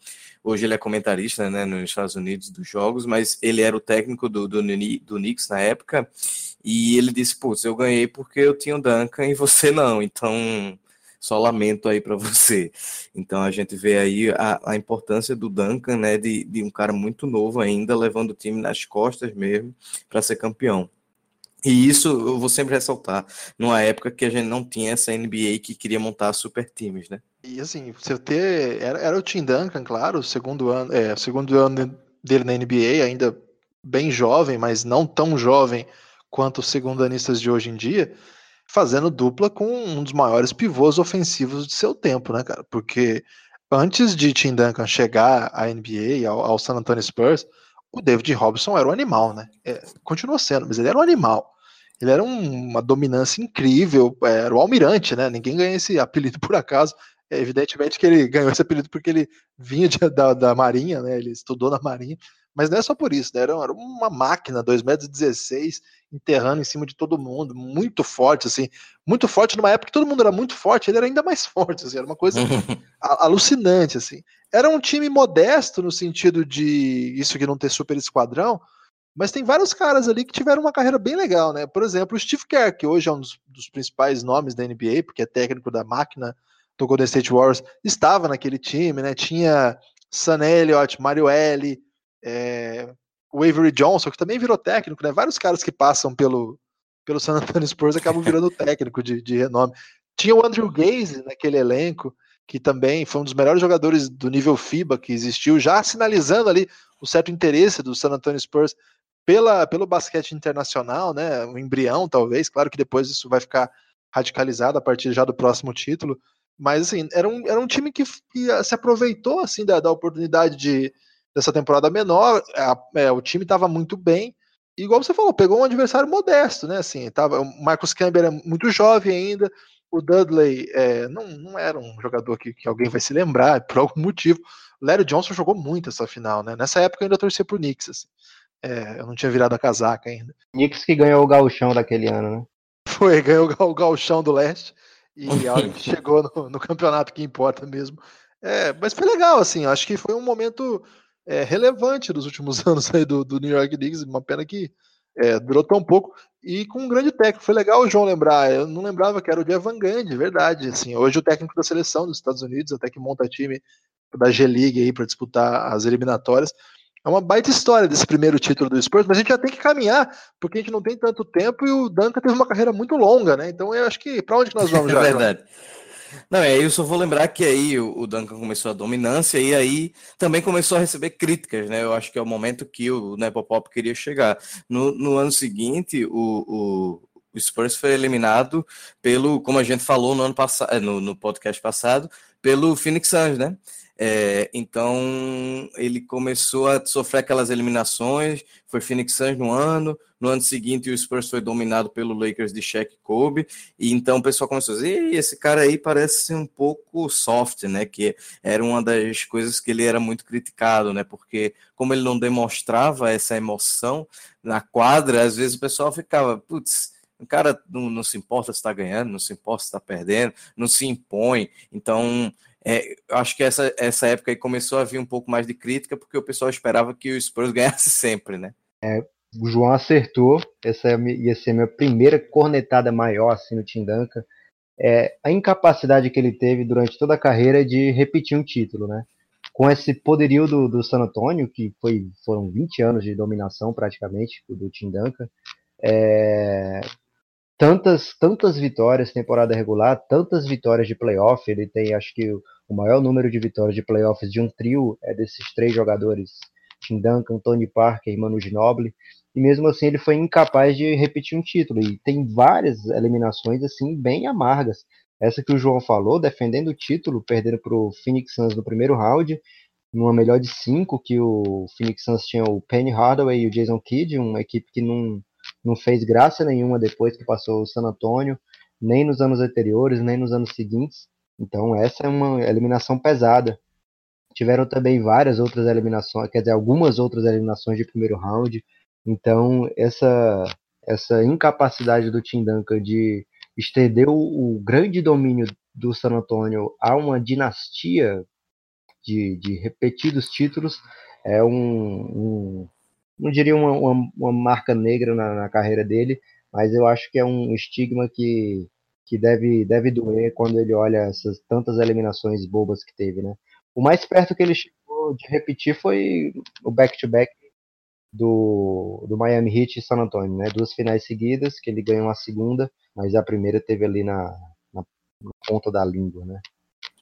Hoje ele é comentarista né, nos Estados Unidos dos jogos, mas ele era o técnico do, do, do Knicks na época. E ele disse: Putz, eu ganhei porque eu tinha o Duncan e você não. Então, só lamento aí para você. Então, a gente vê aí a, a importância do Duncan, né, de, de um cara muito novo ainda, levando o time nas costas mesmo para ser campeão. E isso eu vou sempre ressaltar, numa época que a gente não tinha essa NBA que queria montar super times, né? E assim, você ter. Era, era o Tim Duncan, claro, segundo ano, é, segundo ano dele na NBA, ainda bem jovem, mas não tão jovem quanto os segundanistas de hoje em dia, fazendo dupla com um dos maiores pivôs ofensivos de seu tempo, né, cara? Porque antes de Tim Duncan chegar à NBA, ao, ao San Antonio Spurs, o David Robson era um animal, né? É, continua sendo, mas ele era um animal. Ele era um, uma dominância incrível, era o almirante, né? Ninguém ganha esse apelido por acaso. É, evidentemente que ele ganhou esse apelido porque ele vinha de, da, da Marinha, né? Ele estudou na Marinha, mas não é só por isso, né? Era, uma máquina, 2,16 metros, enterrando em cima de todo mundo, muito forte, assim, muito forte numa época que todo mundo era muito forte, ele era ainda mais forte, assim, era uma coisa alucinante, assim. Era um time modesto no sentido de isso que não ter super esquadrão, mas tem vários caras ali que tiveram uma carreira bem legal, né? Por exemplo, o Steve Kerr, que hoje é um dos, dos principais nomes da NBA, porque é técnico da máquina do Golden State Warriors, estava naquele time, né? Tinha Sam Elliott, Mario L, é, o Avery Johnson, que também virou técnico, né? Vários caras que passam pelo, pelo San Antonio Spurs acabam virando técnico de, de renome. Tinha o Andrew Gaze naquele elenco, que também foi um dos melhores jogadores do nível FIBA que existiu, já sinalizando ali o certo interesse do San Antonio Spurs pela, pelo basquete internacional, né? Um embrião, talvez. Claro que depois isso vai ficar radicalizado a partir já do próximo título. Mas assim, era um, era um time que, que se aproveitou assim da, da oportunidade de, dessa temporada menor. A, é, o time estava muito bem. E, igual você falou, pegou um adversário modesto, né? Assim, tava, o Marcus Campbell era muito jovem ainda. O Dudley é, não, não era um jogador que, que alguém vai se lembrar, por algum motivo. O Larry Johnson jogou muito essa final, né? Nessa época eu ainda torcia pro Knicks. Assim. É, eu não tinha virado a casaca ainda. Knicks que ganhou o gauchão daquele ano, né? Foi, ganhou o gauchão do leste. E a hora que chegou no, no, campeonato que importa mesmo. É, mas foi legal, assim, acho que foi um momento é, relevante dos últimos anos aí do, do New York Knicks, uma pena que é, durou tão pouco, e com um grande técnico. Foi legal o João lembrar, eu não lembrava que era o Jeff Van Gundy, verdade. Assim, hoje o técnico da seleção dos Estados Unidos, até que monta time da G-League aí para disputar as eliminatórias. É uma baita história desse primeiro título do Spurs, mas a gente já tem que caminhar, porque a gente não tem tanto tempo e o Duncan teve uma carreira muito longa, né? Então eu acho que para onde que nós vamos já? É verdade. Não, é, eu só vou lembrar que aí o, Duncan começou a dominância e aí também começou a receber críticas, né? Eu acho que é o momento que o Nepopop queria chegar. No, no ano seguinte, o, o, o Spurs foi eliminado pelo, como a gente falou no ano passado, no, no podcast passado, pelo Phoenix Suns, né? É, então ele começou a sofrer aquelas eliminações, foi Phoenix Suns no ano, no ano seguinte o Spurs foi dominado pelo Lakers de Shaq Kobe, e então o pessoal começou a dizer, esse cara aí parece um pouco soft, né, que era uma das coisas que ele era muito criticado, né, porque como ele não demonstrava essa emoção na quadra, às vezes o pessoal ficava, putz, o cara não, não se importa se está ganhando, não se importa se está perdendo, não se impõe. Então, é, acho que essa, essa época aí começou a vir um pouco mais de crítica, porque o pessoal esperava que o Spurs ganhasse sempre, né? É, o João acertou, essa ia ser a minha primeira cornetada maior assim no Tim. É, a incapacidade que ele teve durante toda a carreira de repetir um título, né? Com esse poderio do, do San Antonio, que foi, foram 20 anos de dominação praticamente do Tim é, tantas, tantas vitórias temporada regular, tantas vitórias de playoff, ele tem acho que o maior número de vitórias de playoffs de um trio é desses três jogadores, Tim Duncan, Tony Parker e Manu Ginobili, e mesmo assim ele foi incapaz de repetir um título, e tem várias eliminações assim bem amargas. Essa que o João falou, defendendo o título, perdendo para o Phoenix Suns no primeiro round, numa melhor de cinco, que o Phoenix Suns tinha o Penny Hardaway e o Jason Kidd, uma equipe que não, não fez graça nenhuma depois que passou o San Antonio, nem nos anos anteriores, nem nos anos seguintes. Então essa é uma eliminação pesada. Tiveram também várias outras eliminações, quer dizer, algumas outras eliminações de primeiro round. Então essa essa incapacidade do Tim Duncan de estender o, o grande domínio do San Antonio a uma dinastia de, de repetidos títulos é um, um não diria uma, uma, uma marca negra na, na, carreira dele, mas eu acho que é um estigma que que deve, deve doer quando ele olha essas tantas eliminações bobas que teve, né? O mais perto que ele chegou de repetir foi o back-to-back -back do, do Miami Heat e San Antonio, né? Duas finais seguidas, que ele ganhou a segunda, mas a primeira teve ali na, na, na ponta da língua, né?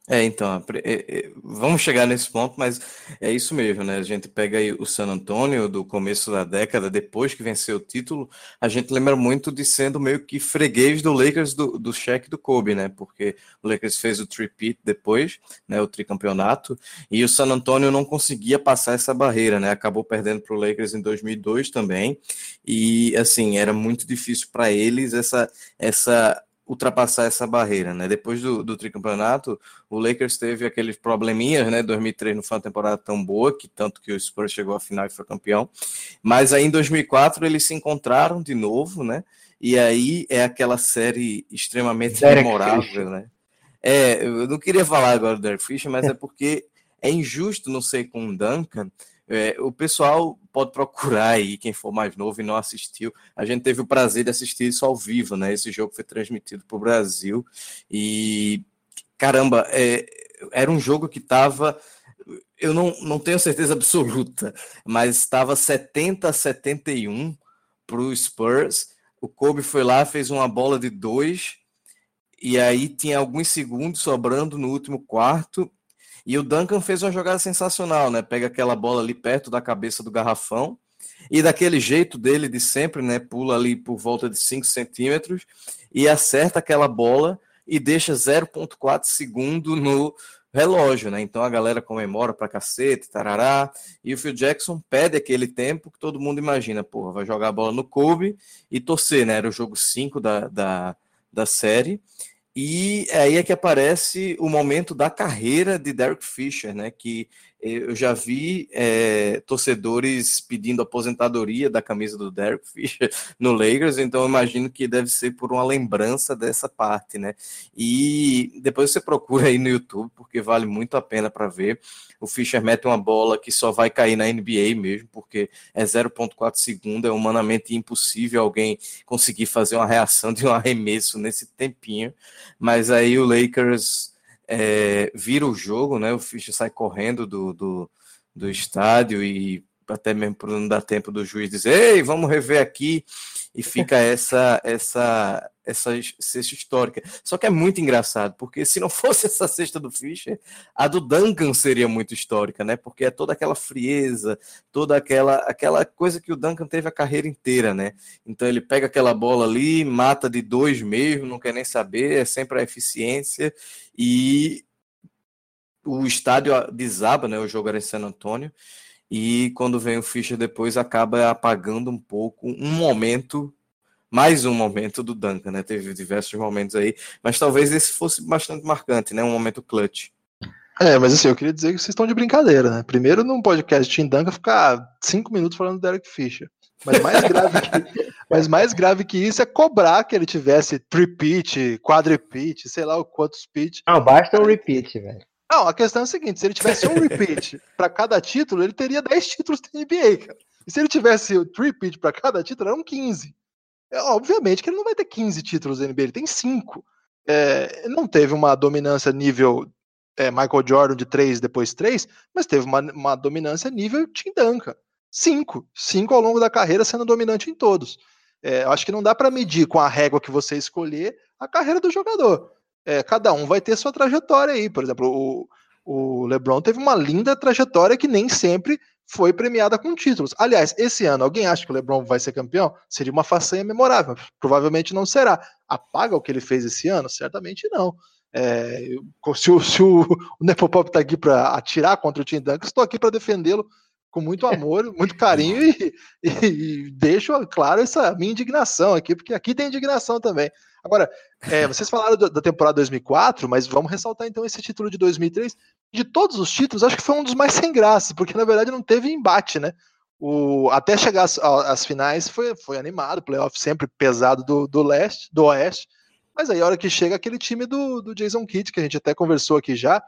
É, então, é, é, vamos chegar nesse ponto, mas é isso mesmo, né? A gente pega aí o San Antonio do começo da década, depois que venceu o título, a gente lembra muito de sendo meio que freguês do Lakers do, do cheque do Kobe, né? Porque o Lakers fez o tripit depois, né? O tricampeonato, e o San Antonio não conseguia passar essa barreira, né? Acabou perdendo para o Lakers em 2002 também, e assim, era muito difícil para eles essa, essa ultrapassar essa barreira, né? Depois do, do tricampeonato, o Lakers teve aqueles probleminhas, né? 2003 não foi uma temporada tão boa, que tanto que o Spurs chegou à final e foi campeão. Mas aí em 2004 eles se encontraram de novo, né? E aí é aquela série extremamente Derek memorável, né? É, eu não queria falar agora do Derek Fisher, mas é porque é injusto, não sei, com o Duncan, é, o pessoal pode procurar aí, quem for mais novo e não assistiu. A gente teve o prazer de assistir isso ao vivo, né? Esse jogo foi transmitido para o Brasil e caramba, é, era um jogo que estava. Eu não, não tenho certeza absoluta, mas estava 70 a 71 para o Spurs. O Kobe foi lá, fez uma bola de dois, e aí tinha alguns segundos sobrando no último quarto e o Duncan fez uma jogada sensacional, né? Pega aquela bola ali perto da cabeça do garrafão e daquele jeito dele de sempre, né? Pula ali por volta de 5 centímetros e acerta aquela bola e deixa 0,4 segundo no relógio, né? Então a galera comemora pra cacete, tarará. E o Phil Jackson pede aquele tempo que todo mundo imagina, porra, vai jogar a bola no Kobe e torcer, né? Era o jogo 5 da, da, da série. E aí é que aparece o momento da carreira de Derek Fisher, né? Que eu já vi é, torcedores pedindo aposentadoria da camisa do Derek Fisher no Lakers, então imagino que deve ser por uma lembrança dessa parte, né? E depois você procura aí no YouTube, porque vale muito a pena para ver. O Fischer mete uma bola que só vai cair na NBA mesmo, porque é 0,4 segundo, é humanamente impossível alguém conseguir fazer uma reação de um arremesso nesse tempinho. Mas aí o Lakers é, vira o jogo, né? O Fischer sai correndo do, do, do estádio e até mesmo por não dar tempo do juiz dizer, ei, vamos rever aqui. E fica essa essa essa cesta histórica. Só que é muito engraçado, porque se não fosse essa cesta do Fischer, a do Duncan seria muito histórica, né? Porque é toda aquela frieza, toda aquela aquela coisa que o Duncan teve a carreira inteira, né? Então ele pega aquela bola ali, mata de dois mesmo, não quer nem saber, é sempre a eficiência e o estádio desaba, né? O jogo era em San Antônio e quando vem o Fischer depois acaba apagando um pouco um momento mais um momento do Duncan, né? Teve diversos momentos aí, mas talvez esse fosse bastante marcante, né? Um momento clutch. É, mas assim, eu queria dizer que vocês estão de brincadeira, né? Primeiro, num podcast de Tim Duncan, ficar cinco minutos falando do Derek Fisher. Mas mais grave que, mas mais grave que isso é cobrar que ele tivesse repeat, quadrepeat, sei lá o quantos pitch. Não, basta um repeat, velho. Não, a questão é a seguinte: se ele tivesse um repeat para cada título, ele teria 10 títulos da NBA, cara. E se ele tivesse o repeat para cada título, eram 15. É, obviamente que ele não vai ter 15 títulos da NBA, ele tem 5. É, não teve uma dominância nível é, Michael Jordan de 3, depois 3, mas teve uma, uma dominância nível Tim Duncan. 5. 5 ao longo da carreira sendo dominante em todos. É, acho que não dá para medir com a régua que você escolher a carreira do jogador. É, cada um vai ter sua trajetória aí. Por exemplo, o, o LeBron teve uma linda trajetória que nem sempre foi premiada com títulos. Aliás, esse ano, alguém acha que o LeBron vai ser campeão? Seria uma façanha memorável. Provavelmente não será. Apaga o que ele fez esse ano? Certamente não. É, se, o, se o, o Nepopop está aqui para atirar contra o Tim Duncan, estou aqui para defendê-lo com muito amor, muito carinho e, e, e, deixo claro essa minha indignação aqui, porque aqui tem indignação também. Agora, é, vocês falaram da temporada 2004, mas vamos ressaltar então esse título de 2003. De todos os títulos, acho que foi um dos mais sem graça, porque na verdade não teve embate, né? O, até chegar às, às finais foi, foi animado, playoff sempre pesado do, do leste, do oeste. Mas aí a hora que chega aquele time do, do Jason Kidd, que a gente até conversou aqui já,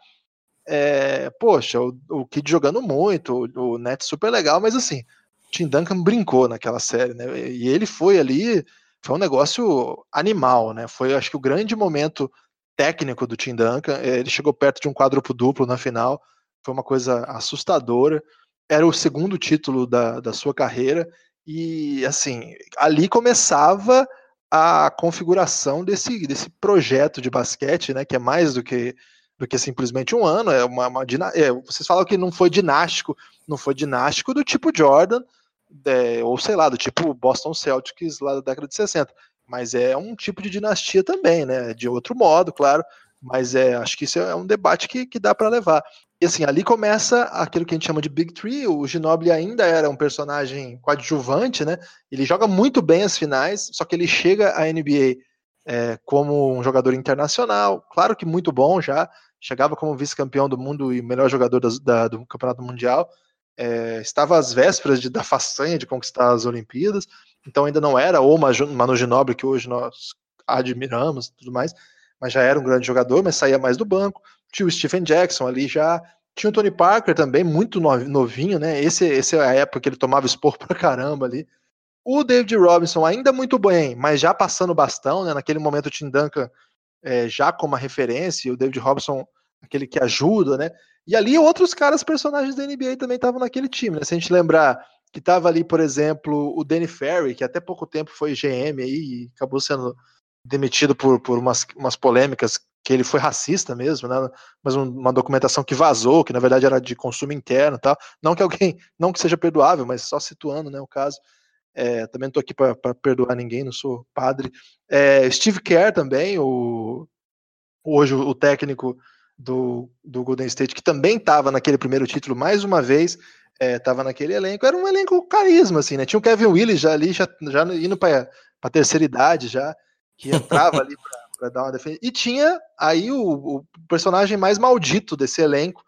é, poxa, o, o Kidd jogando muito, o, o Net super legal, mas assim, Tim Duncan brincou naquela série, né? E ele foi ali foi um negócio animal, né? Foi, acho que, o grande momento técnico do Tim Duncan. Eh, ele chegou perto de um quádruplo duplo na final. Foi uma coisa assustadora. Era o segundo título da, da sua carreira. E, assim, ali começava a configuração desse, desse projeto de basquete, né? Que é mais do que do que simplesmente um ano. É uma, uma é, vocês falam que não foi dinástico, não foi dinástico do tipo Jordan, é, ou sei lá, do tipo Boston Celtics lá da década de 60. Mas é um tipo de dinastia também, né? De outro modo, claro. Mas é, acho que isso é um debate que, que dá para levar. E assim, ali começa aquilo que a gente chama de Big Three. O Ginobili ainda era um personagem coadjuvante, né? Ele joga muito bem as finais, só que ele chega à NBA é, como um jogador internacional, claro que muito bom já. Chegava como vice-campeão do mundo e melhor jogador da, do Campeonato Mundial é, estava às vésperas de, da façanha de conquistar as Olimpíadas, então ainda não era o Manu Ginóbili que hoje nós admiramos tudo mais, mas já era um grande jogador, mas saía mais do banco. Tinha o Stephen Jackson ali já, tinha o Tony Parker também, muito novinho, né? Esse, esse é a época que ele tomava expor pra caramba ali. O David Robinson ainda muito bem, mas já passando o bastão, né? Naquele momento o Tim Duncan é, já como referência, o David Robinson aquele que ajuda, né? E ali outros caras, personagens da NBA também estavam naquele time, né? Se a gente lembrar que estava ali, por exemplo, o Danny Ferry, que até pouco tempo foi GM aí e acabou sendo demitido por, por umas, umas polêmicas que ele foi racista mesmo, né? Mas uma documentação que vazou, que na verdade era de consumo interno, tal. Não que alguém, não que seja perdoável, mas só situando, né, o caso. É, também não aqui para perdoar ninguém, não sou padre. É, Steve Kerr também, o hoje o técnico do, do Golden State, que também estava naquele primeiro título, mais uma vez, estava é, naquele elenco. Era um elenco carisma, assim, né? Tinha o Kevin Willis já ali, já, já indo para a terceira idade, já, que entrava ali para dar uma defesa. E tinha aí o, o, personagem mais maldito desse elenco,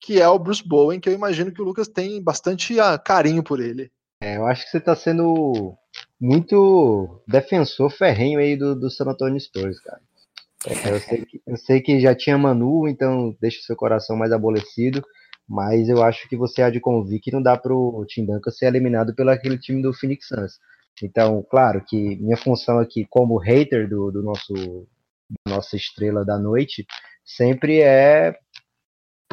que é o Bruce Bowen, que eu imagino que o Lucas tem bastante ah, carinho por ele. É, eu acho que você está sendo muito defensor ferrenho aí do, do San Antonio Spurs, cara. É, eu, sei que, eu sei que já tinha Manu, então deixa o seu coração mais abolecido, mas eu acho que você há de convir que não dá para o Tim Duncan ser eliminado pelo aquele time do Phoenix Suns. Então, claro que minha função aqui como hater do, do nosso nossa estrela da noite sempre é,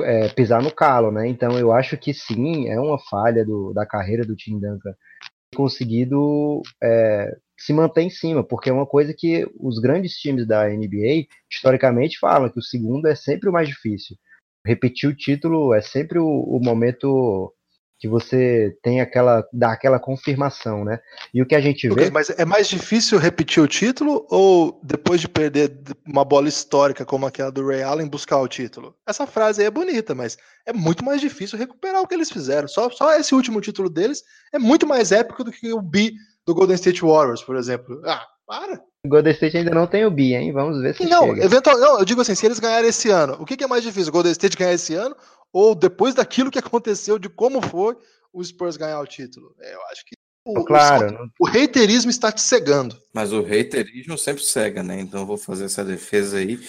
é, pisar no calo, né? Então eu acho que sim, é uma falha do, da carreira do Tim Duncan conseguido é, se manter em cima, porque é uma coisa que os grandes times da NBA historicamente falam que o segundo é sempre o mais difícil. Repetir o título é sempre o, o momento que você tem aquela dá aquela confirmação, né? E o que a gente vê. mas é mais difícil repetir o título ou depois de perder uma bola histórica como aquela do Ray Allen buscar o título? Essa frase aí é bonita, mas é muito mais difícil recuperar o que eles fizeram. Só, só esse último título deles é muito mais épico do que o B do Golden State Warriors, por exemplo. Ah, para. O Golden State ainda não tem o B, hein? Vamos ver se não, chega. Eventual, não, eu digo assim, se eles ganharem esse ano, o que, que é mais difícil? O Golden State ganhar esse ano ou depois daquilo que aconteceu, de como foi o Spurs ganhar o título. É, eu acho que o, claro, o, o haterismo está te cegando. Mas o haterismo sempre cega, né? Então eu vou fazer essa defesa aí,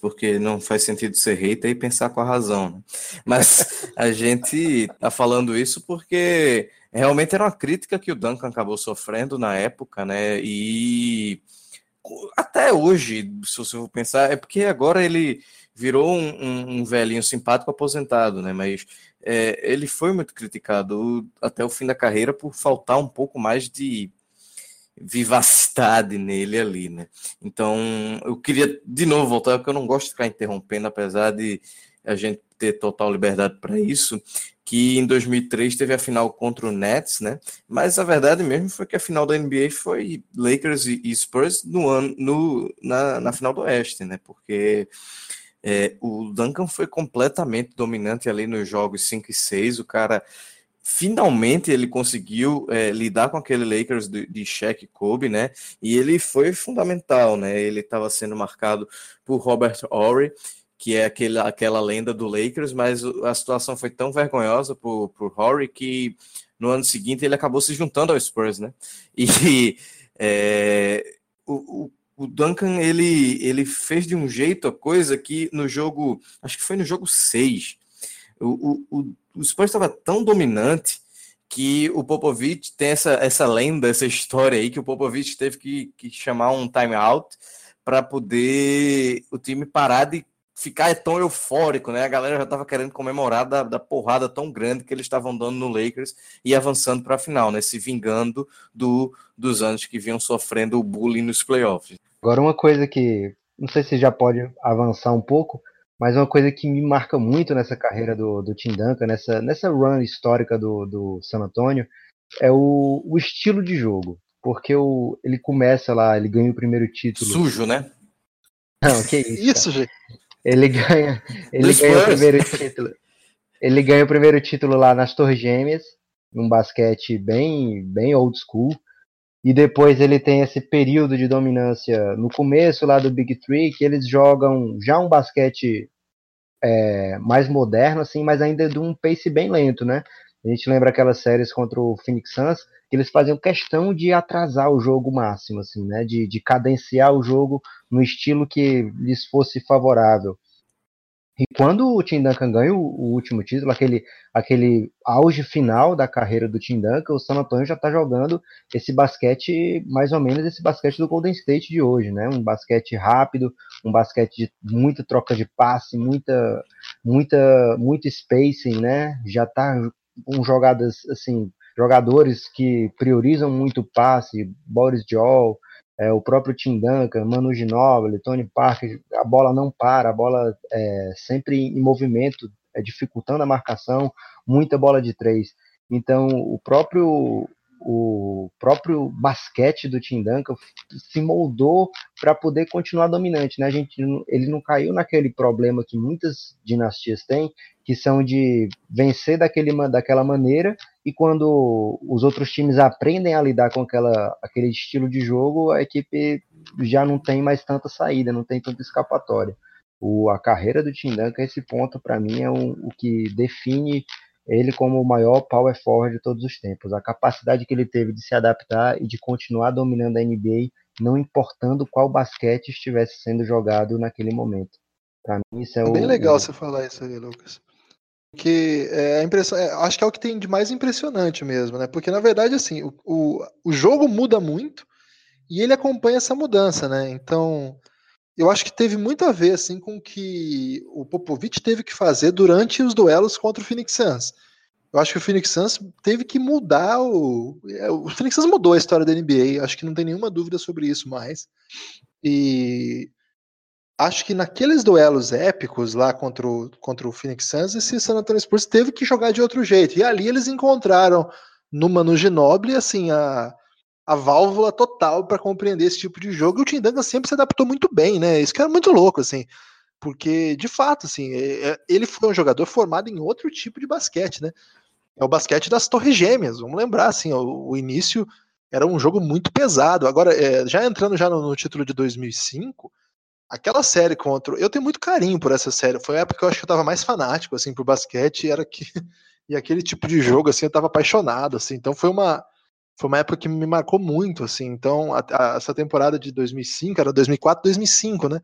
porque não faz sentido ser hater e pensar com a razão. Né? Mas a gente tá falando isso porque realmente era uma crítica que o Duncan acabou sofrendo na época, né? E até hoje, se você for pensar, é porque agora ele virou um, um, um velhinho simpático aposentado, né? Mas é, ele foi muito criticado até o fim da carreira por faltar um pouco mais de vivacidade nele ali, né? Então, eu queria de novo voltar, porque eu não gosto de ficar interrompendo, apesar de a gente ter total liberdade para isso, que em 2003 teve a final contra o Nets, né? Mas a verdade mesmo foi que a final da NBA foi Lakers e Spurs no ano, no, na, na final do Oeste, né? Porque é, o Duncan foi completamente dominante ali nos jogos 5 e 6. O cara finalmente ele conseguiu é, lidar com aquele Lakers de, de Shaq e Kobe, né? E ele foi fundamental, né? Ele estava sendo marcado por Robert Horry, que é aquele, aquela lenda do Lakers, mas a situação foi tão vergonhosa por, por Horry que no ano seguinte ele acabou se juntando ao Spurs, né? E é, o, o o Duncan ele, ele fez de um jeito a coisa que no jogo, acho que foi no jogo 6, o, o, o Spurs estava tão dominante que o Popovich tem essa, essa lenda, essa história aí, que o Popovich teve que, que chamar um timeout para poder o time parar de ficar tão eufórico, né? A galera já estava querendo comemorar da, da, porrada tão grande que eles estavam dando no Lakers e avançando para a final, né? Se vingando do, dos anos que vinham sofrendo o bullying nos playoffs. Agora, uma coisa que não sei se já pode avançar um pouco, mas uma coisa que me marca muito nessa carreira do, do Tim Duncan, nessa, nessa run histórica do, do San Antonio, é o, o estilo de jogo. Porque o, ele começa lá, ele ganha o primeiro título. Sujo, né? Não, que isso. isso, gente. Ele ganha, ele ganha o primeiro título. Ele ganha o primeiro título lá nas Torres Gêmeas, num basquete bem, bem old school. E depois ele tem esse período de dominância no começo lá do Big Three, que eles jogam já um basquete é, mais moderno, assim, mas ainda de um pace bem lento, né? A gente lembra aquelas séries contra o Phoenix Suns, eles faziam questão de atrasar o jogo máximo, assim, né? De, de cadenciar o jogo no estilo que lhes fosse favorável. E quando o Tim Duncan ganha o, o, último título, aquele, aquele auge final da carreira do Tim Duncan, o San Antonio já está jogando esse basquete, mais ou menos esse basquete do Golden State de hoje, né? Um basquete rápido, um basquete de muita troca de passe, muita, muita, muito spacing, né? Já está com jogadas assim, jogadores que priorizam muito o passe, Boris Joel, é, o próprio Tim Duncan, Manu Ginóbili, Tony Parker, a bola não para, a bola é sempre em movimento, é, dificultando a marcação, muita bola de três. Então, o próprio o próprio basquete do Tim Duncan se moldou para poder continuar dominante, né? A gente, ele não caiu naquele problema que muitas dinastias têm, que são de vencer daquele, daquela maneira e quando os outros times aprendem a lidar com aquela, aquele estilo de jogo, a equipe já não tem mais tanta saída, não tem tanta escapatória. O, a carreira do Tim Duncan, esse ponto, para mim, é um, o que define ele como o maior power forward de todos os tempos. A capacidade que ele teve de se adaptar e de continuar dominando a NBA, não importando qual basquete estivesse sendo jogado naquele momento. Para mim, isso é, é Bem legal o... você falar isso aí, Lucas. Porque é, a impressão, é, acho que é o que tem de mais impressionante mesmo, né? Porque na verdade, assim, o, o, o jogo muda muito e ele acompanha essa mudança, né? Então, eu acho que teve muito a ver assim com o que o Popovich teve que fazer durante os duelos contra o Phoenix Suns. Eu acho que o Phoenix Suns teve que mudar o. É, o Phoenix Suns mudou a história da NBA, acho que não tem nenhuma dúvida sobre isso mais. E acho que naqueles duelos épicos lá contra o, contra o Phoenix Suns, esse San Antonio Spurs teve que jogar de outro jeito. E ali eles encontraram no Manu Ginobili, assim, a, a válvula total para compreender esse tipo de jogo. E o Tim Duncan sempre se adaptou muito bem, né? Isso que era muito louco, assim. Porque, de fato, assim, é, é, ele foi um jogador formado em outro tipo de basquete, né? É o basquete das Torres Gêmeas. Vamos lembrar, assim, o, início era um jogo muito pesado. Agora, é, já entrando já no, título de 2005, aquela série contra. Eu tenho muito carinho por essa série. Foi a época que eu acho que eu tava mais fanático, assim, por basquete. Era que. E aquele tipo de jogo, assim, eu tava apaixonado, assim. Então foi uma. Foi uma época que me marcou muito, assim. Então, a, a, essa temporada de 2005 era 2004, 2005, né?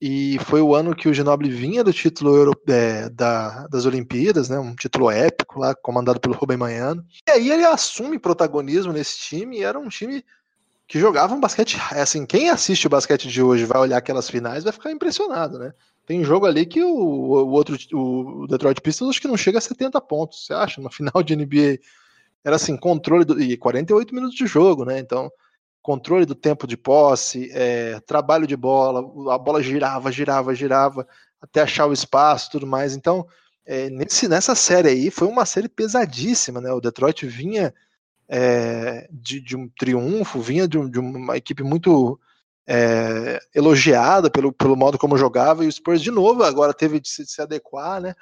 e foi o ano que o Ginobili vinha do título Euro, é, da, das Olimpíadas, né, um título épico lá, comandado pelo Rubem Manhano. E aí ele assume protagonismo nesse time, e era um time que jogava um basquete, é assim, quem assiste o basquete de hoje vai olhar aquelas finais, vai ficar impressionado, né? Tem jogo ali que o, o outro, o Detroit Pistons acho que não chega a 70 pontos, você acha? No final de NBA era assim, controle do, e 48 minutos de jogo, né? Então, controle do tempo de posse, é, trabalho de bola, a bola girava, girava, girava, até achar o espaço tudo mais. Então, é, nesse, nessa série aí, foi uma série pesadíssima, né? O Detroit vinha é, de, de, um triunfo, vinha de, um, de uma equipe muito é, elogiada pelo, pelo modo como jogava, e o Spurs, de novo, agora teve de se, de se adequar, né?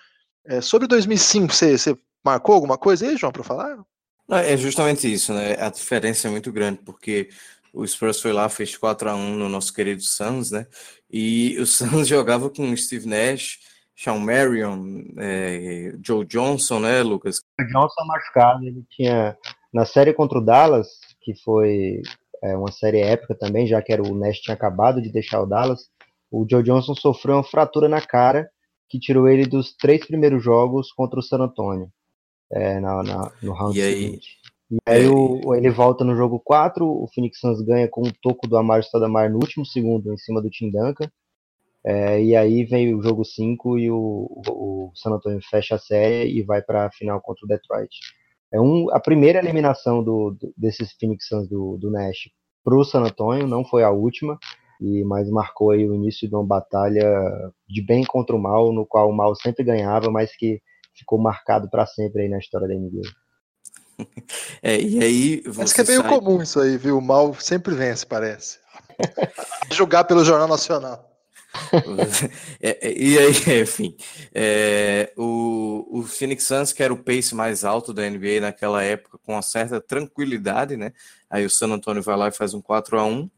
É, sobre 2005, você, marcou alguma coisa aí, João, para falar? É justamente isso, né? A diferença é muito grande, porque o Spurs foi lá, fez 4 a 1 no nosso querido Suns, né? E o Suns jogava com Steve Nash, Sean Marion, é, Joe Johnson, né, Lucas? O Johnson machucado, ele tinha na série contra o Dallas, que foi é, uma série épica também, já que era o Nash tinha acabado de deixar o Dallas, o Joe Johnson sofreu uma fratura na cara que tirou ele dos três primeiros jogos contra o San Antonio, é, na, na, no round e seguinte. Aí? E aí o, ele volta no jogo 4, o Phoenix Suns ganha com um toco do Amaro Stoudemire no último segundo em cima do Tim Duncan. É, e aí vem o jogo 5 e o, o, San Antonio fecha a série e vai para a final contra o Detroit. É um, a primeira eliminação do, do desses Phoenix Suns do, do Nash para o San Antonio, não foi a última, e mas marcou aí o início de uma batalha de bem contra o mal, no qual o mal sempre ganhava, mas que ficou marcado para sempre aí na história da NBA. É, e aí. Acho que é meio sai... comum isso aí, viu? O mal sempre vence, parece. Julgar pelo Jornal Nacional. é, é, e aí, enfim, é, o, o Phoenix Suns, que era o pace mais alto da NBA naquela época, com uma certa tranquilidade, né? Aí o San Antonio vai lá e faz um 4 a 1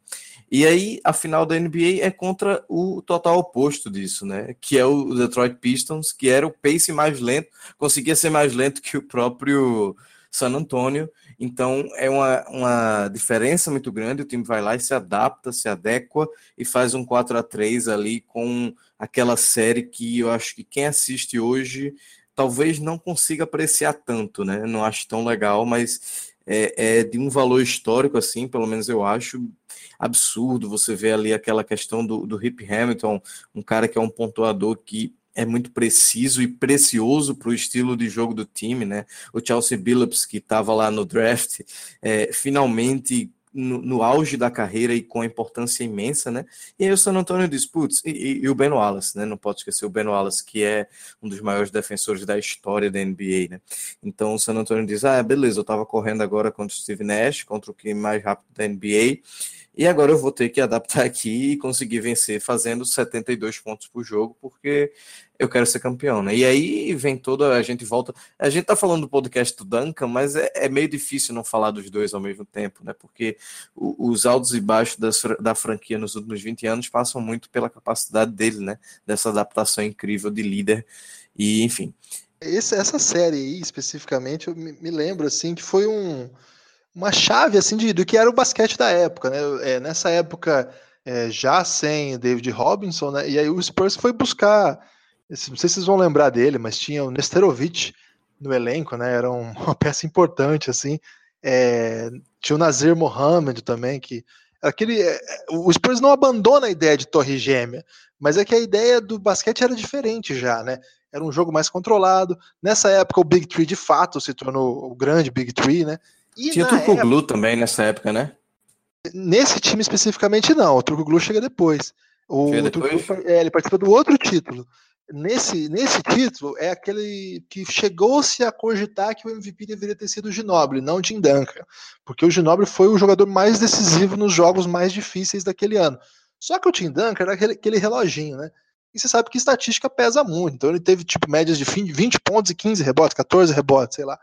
e aí a final da NBA é contra o total oposto disso, né? Que é o Detroit Pistons, que era o pace mais lento, conseguia ser mais lento que o próprio San Antonio. Então é uma, uma diferença muito grande. O time vai lá e se adapta, se adequa e faz um 4 a 3 ali com aquela série que eu acho que quem assiste hoje talvez não consiga apreciar tanto, né? Não acho tão legal, mas é, é de um valor histórico, assim, pelo menos eu acho absurdo. Você vê ali aquela questão do, do Hip Hamilton, um cara que é um pontuador que é muito preciso e precioso para o estilo de jogo do time, né? O Chelsea Billups, que estava lá no draft, é, finalmente no, no, auge da carreira e com importância imensa, né? E aí o San Antonio diz, putz, e, e, e, o Ben Wallace, né? Não pode esquecer o Ben Wallace, que é um dos maiores defensores da história da NBA, né? Então o San Antonio diz, ah, beleza, eu estava correndo agora contra o Steve Nash, contra o que mais rápido da NBA, e agora eu vou ter que adaptar aqui e conseguir vencer fazendo 72 pontos por jogo, porque eu quero ser campeão, né? E aí vem toda, a gente volta. A gente tá falando do podcast do Duncan, mas é, é meio difícil não falar dos dois ao mesmo tempo, né? Porque o, os altos e baixos das, da franquia nos últimos 20 anos passam muito pela capacidade dele, né? Dessa adaptação incrível de líder. E, enfim. Esse, essa série aí, especificamente, eu me, me lembro assim que foi um uma chave assim de, do que era o basquete da época, né? É, nessa época é, já sem David Robinson, né? E aí o Spurs foi buscar, não sei se vocês vão lembrar dele, mas tinha o Nesterovic no elenco, né? Era uma peça importante assim. É, tinha o Nazir Mohamed também que aquele é, o Spurs não abandona a ideia de torre gêmea, mas é que a ideia do basquete era diferente já, né? era um jogo mais controlado. Nessa época, o Big Three de fato se tornou o grande Big Three, né? E Tinha Truco época... Glue também nessa época, né? Nesse time especificamente, não. O Truco Glue chega depois. O, chega depois? Glue, é, ele participa do outro título. Nesse, nesse título, é aquele que chegou-se a cogitar que o MVP deveria ter sido o Ginoble, não o Tim Duncan. Porque o Ginoble foi o jogador mais decisivo nos jogos mais difíceis daquele ano. Só que o Tim Duncan era aquele, aquele reloginho, né? E você sabe que estatística pesa muito. Então ele teve tipo médias de 20 pontos e 15 rebotes, 14 rebotes, sei lá.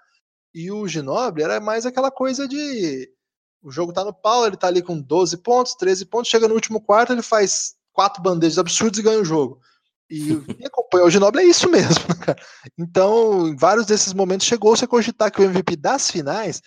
E o Ginoble era mais aquela coisa de o jogo tá no pau, ele tá ali com 12 pontos, 13 pontos, chega no último quarto, ele faz quatro bandejas absurdas e ganha o jogo. E quem acompanha o Ginoble é isso mesmo, cara. Então, em vários desses momentos chegou-se a cogitar que o MVP das finais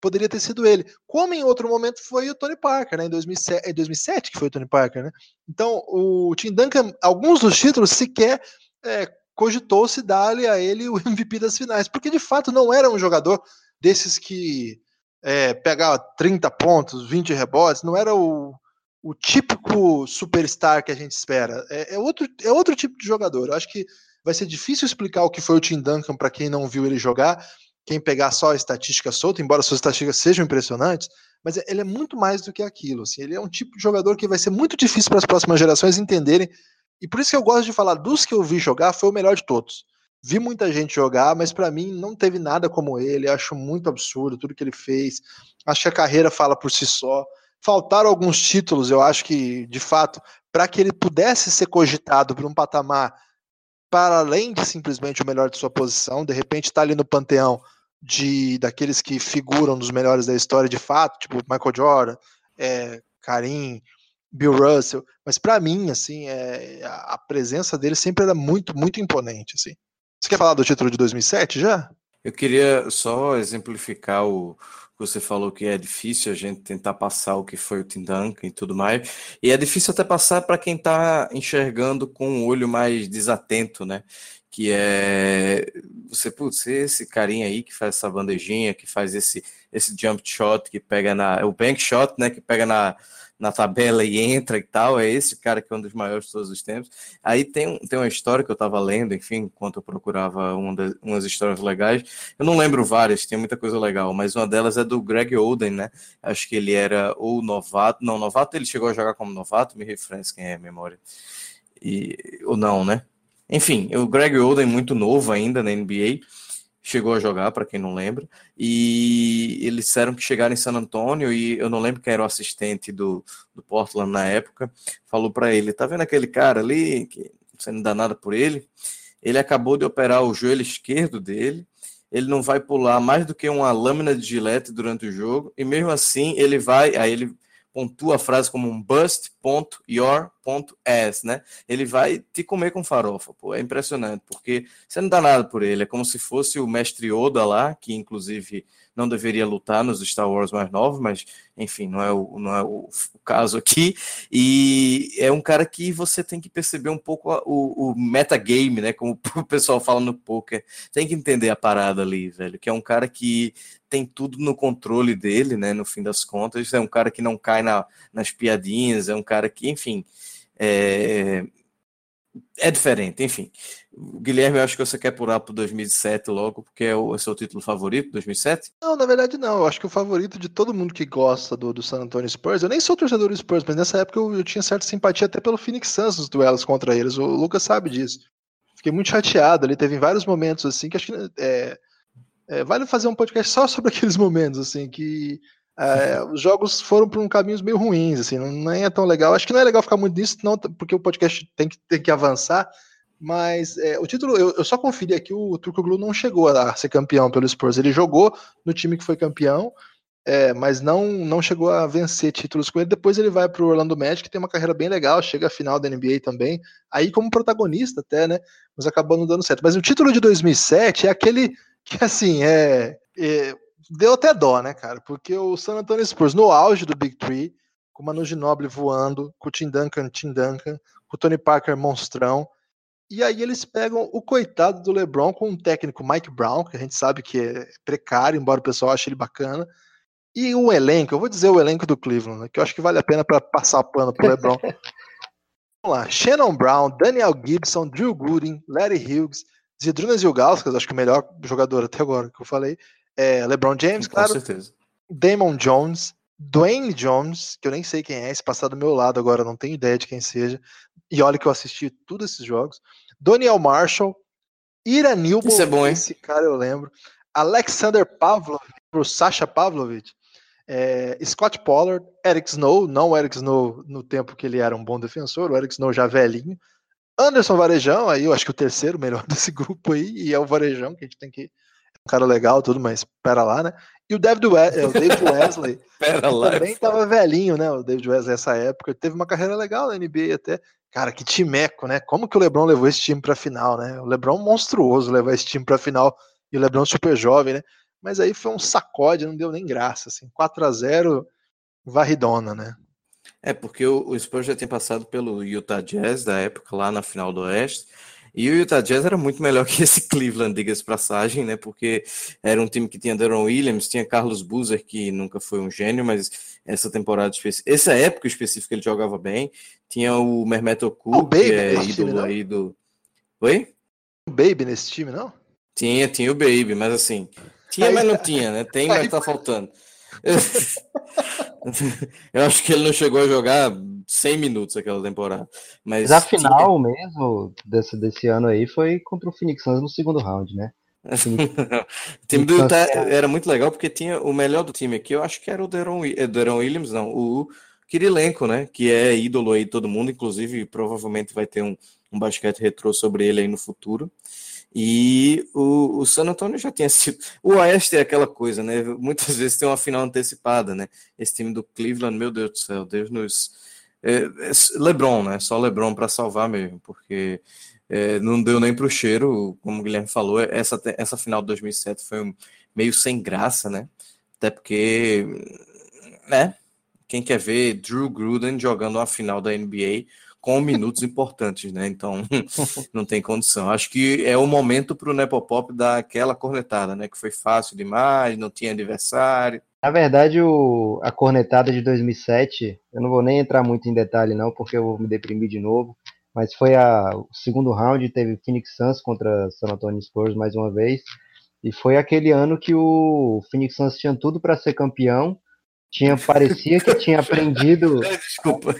poderia ter sido ele. Como em outro momento foi o Tony Parker, né? Em 2007, em 2007 que foi o Tony Parker, né? Então, o Tim Duncan, alguns dos títulos sequer é, cogitou-se dar-lhe a ele o MVP das finais, porque de fato não era um jogador desses que é, pegava 30 pontos, 20 rebotes, não era o, o típico superstar que a gente espera. É, é, outro, é outro tipo de jogador. Eu acho que vai ser difícil explicar o que foi o Tim Duncan para quem não viu ele jogar, quem pegar só a estatística solta, embora suas estatísticas sejam impressionantes, mas ele é muito mais do que aquilo. Assim, ele é um tipo de jogador que vai ser muito difícil para as próximas gerações entenderem. E por isso que eu gosto de falar dos que eu vi jogar, foi o melhor de todos. Vi muita gente jogar, mas para mim não teve nada como ele. Acho muito absurdo tudo que ele fez. Acho que a carreira fala por si só. Faltaram alguns títulos, eu acho que, de fato, para que ele pudesse ser cogitado por um patamar para além de simplesmente o melhor de sua posição, de repente está ali no panteão de daqueles que figuram nos melhores da história de fato, tipo Michael Jordan, é, Karim, Bill Russell, mas para mim assim, é, a presença dele sempre era muito, muito imponente assim. Você quer falar do título de 2007 já? Eu queria só exemplificar o, você falou que é difícil a gente tentar passar o que foi o Tim Duncan e tudo mais. E é difícil até passar para quem está enxergando com um olho mais desatento, né? Que é você, putz, esse carinha aí que faz essa bandejinha, que faz esse, esse jump shot, que pega na. O bank shot, né? Que pega na, na tabela e entra e tal, é esse cara que é um dos maiores de todos os tempos. Aí tem, tem uma história que eu estava lendo, enfim, enquanto eu procurava uma das, umas histórias legais. Eu não lembro várias, tem muita coisa legal, mas uma delas é do Greg Oden, né? Acho que ele era ou novato, não, novato ele chegou a jogar como novato, me refresca quem é a memória. E, ou não, né? Enfim, o Greg Oden, muito novo ainda na NBA, chegou a jogar, para quem não lembra, e eles disseram que chegaram em San Antônio e eu não lembro quem era o assistente do, do Portland na época, falou para ele, tá vendo aquele cara ali, que você não dá nada por ele? Ele acabou de operar o joelho esquerdo dele, ele não vai pular mais do que uma lâmina de gilete durante o jogo, e mesmo assim ele vai, aí ele pontua a frase como um bust.your.as, né? Ele vai te comer com farofa, pô, é impressionante, porque você não dá nada por ele, é como se fosse o mestre Oda lá, que inclusive não deveria lutar nos Star Wars mais novos, mas enfim, não é o, não é o, o caso aqui. E é um cara que você tem que perceber um pouco o, o metagame, né? Como o pessoal fala no poker. Tem que entender a parada ali, velho. Que é um cara que tem tudo no controle dele, né? No fim das contas, é um cara que não cai na, nas piadinhas, é um cara que, enfim. É, é diferente, enfim. Guilherme, eu acho que você quer pular para 2007 logo, porque é o, é seu título favorito, 2007? Não, na verdade não. Eu acho que o favorito de todo mundo que gosta do, do San Antonio Spurs, eu nem sou torcedor do Spurs, mas nessa época eu, eu tinha certa simpatia até pelo Phoenix Suns nos duelos contra eles. O Lucas sabe disso. Fiquei muito chateado ali. Teve vários momentos assim que acho que é, é, vale fazer um podcast só sobre aqueles momentos assim que é, os jogos foram por um caminhos meio ruins, assim, não, não é tão legal. Acho que não é legal ficar muito nisso, não, porque o podcast tem que, tem que avançar. Mas é, o título, eu, eu, só conferi aqui, o Turcoglu não chegou a ser campeão pelo Spurs. Ele jogou no time que foi campeão, é, mas não, não chegou a vencer títulos com ele. Depois ele vai para o Orlando Magic, tem uma carreira bem legal, chega à final da NBA também, aí como protagonista até, né? Mas acabou não dando certo. Mas o título de 2007 é aquele que, assim, é, é deu até dó, né, cara? Porque o San Antonio Spurs, no auge do Big Three, com o Manu Ginobili voando, com o Tim Duncan, Tim Duncan, com o Tony Parker monstrão, e aí eles pegam o coitado do LeBron com um técnico Mike Brown, que a gente sabe que é precário, embora o pessoal ache ele bacana. E o elenco, eu vou dizer o elenco do Cleveland, né, que eu acho que vale a pena para passar pano pro LeBron. Vamos lá, Shannon Brown, Daniel Gibson, Drew Gooden, Larry Hughes, Zidrunas e o Gauskas, acho que o melhor jogador até agora que eu falei, é LeBron James, Com claro, certeza. Damon Jones, Dwayne Jones, que eu nem sei quem é, esse passar do meu lado agora, não tenho ideia de quem seja. E olha que eu assisti todos esses jogos. Doniel Marshall, Ira Newbo, Isso é bom, hein? esse cara eu lembro. Alexander Pavlovich, pro Sasha Pavlovich, é, Scott Pollard, Eric Snow, não o Eric Snow no tempo que ele era um bom defensor, o Eric Snow já velhinho. Anderson Varejão, aí eu acho que o terceiro melhor desse grupo aí, e é o Varejão, que a gente tem que. É um cara legal, tudo, mas pera lá, né? E o David, We é, o David Wesley, Pera lá. também tava velhinho, né? O David Wesley nessa época. Teve uma carreira legal na NBA até. Cara, que timeco, né? Como que o LeBron levou esse time pra final, né? O LeBron monstruoso levar esse time pra final e o LeBron super jovem, né? Mas aí foi um sacode, não deu nem graça, assim. 4 a 0 varridona, né? É, porque o, o Spurs já tinha passado pelo Utah Jazz da época, lá na final do Oeste. E o Utah Jazz era muito melhor que esse Cleveland, diga-se passagem, né? Porque era um time que tinha Deron Williams, tinha Carlos Boozer, que nunca foi um gênio, mas essa temporada específica, essa época específica ele jogava bem. Tinha o Mermeto O Oku, Baby que é time, ídolo não? aí do. Oi? O Baby nesse time, não? Tinha, tinha o Baby, mas assim. Tinha, mas não tinha, né? Tem, mas aí tá faltando. Eu acho que ele não chegou a jogar 100 minutos aquela temporada. Mas, Mas a final mesmo desse, desse ano aí foi contra o Phoenix Suns no segundo round, né? o time do Utah era muito legal porque tinha o melhor do time aqui, eu acho que era o Deron, eh, Deron Williams, não, o Kirilenko, né? Que é ídolo aí de todo mundo, inclusive provavelmente vai ter um, um basquete retrô sobre ele aí no futuro. E o, o San Antonio já tinha sido. O Oeste é aquela coisa, né? Muitas vezes tem uma final antecipada, né? Esse time do Cleveland, meu Deus do céu, Deus nos. É, é LeBron, né? Só LeBron para salvar mesmo, porque é, não deu nem para o cheiro, como o Guilherme falou. Essa, essa final de 2007 foi um- meio sem graça, né? Até porque, né? Quem quer ver Drew Gruden jogando uma final da NBA com minutos importantes, né? Então não tem condição. Acho que é o momento para o Nepopop dar aquela cornetada, né? Que foi fácil demais, não tinha adversário. Na verdade, o, a cornetada de 2007, eu não vou nem entrar muito em detalhe não, porque eu vou me deprimir de novo, mas foi a, o segundo round, teve Phoenix Suns contra San Antonio Spurs mais uma vez, e foi aquele ano que o Phoenix Suns tinha tudo para ser campeão, tinha parecia que tinha aprendido, Desculpa.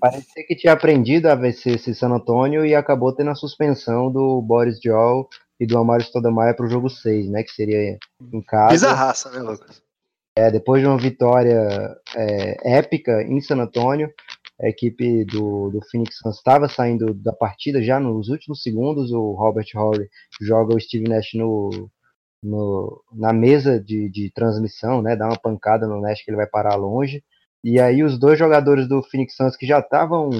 parecia que tinha aprendido a vencer esse San Antonio e acabou tendo a suspensão do Boris Joel e do Amaro Stoudemire para o jogo 6, né, que seria em casa. Bizarraça, né, Lucas? É, depois de uma vitória é, épica em San Antônio, a equipe do, do Phoenix Suns estava saindo da partida já nos últimos segundos. O Robert Horry joga o Steve Nash no, no- na mesa de, de transmissão, né, dá uma pancada no Nash que ele vai parar longe. E aí os dois jogadores do Phoenix Suns que já estavam,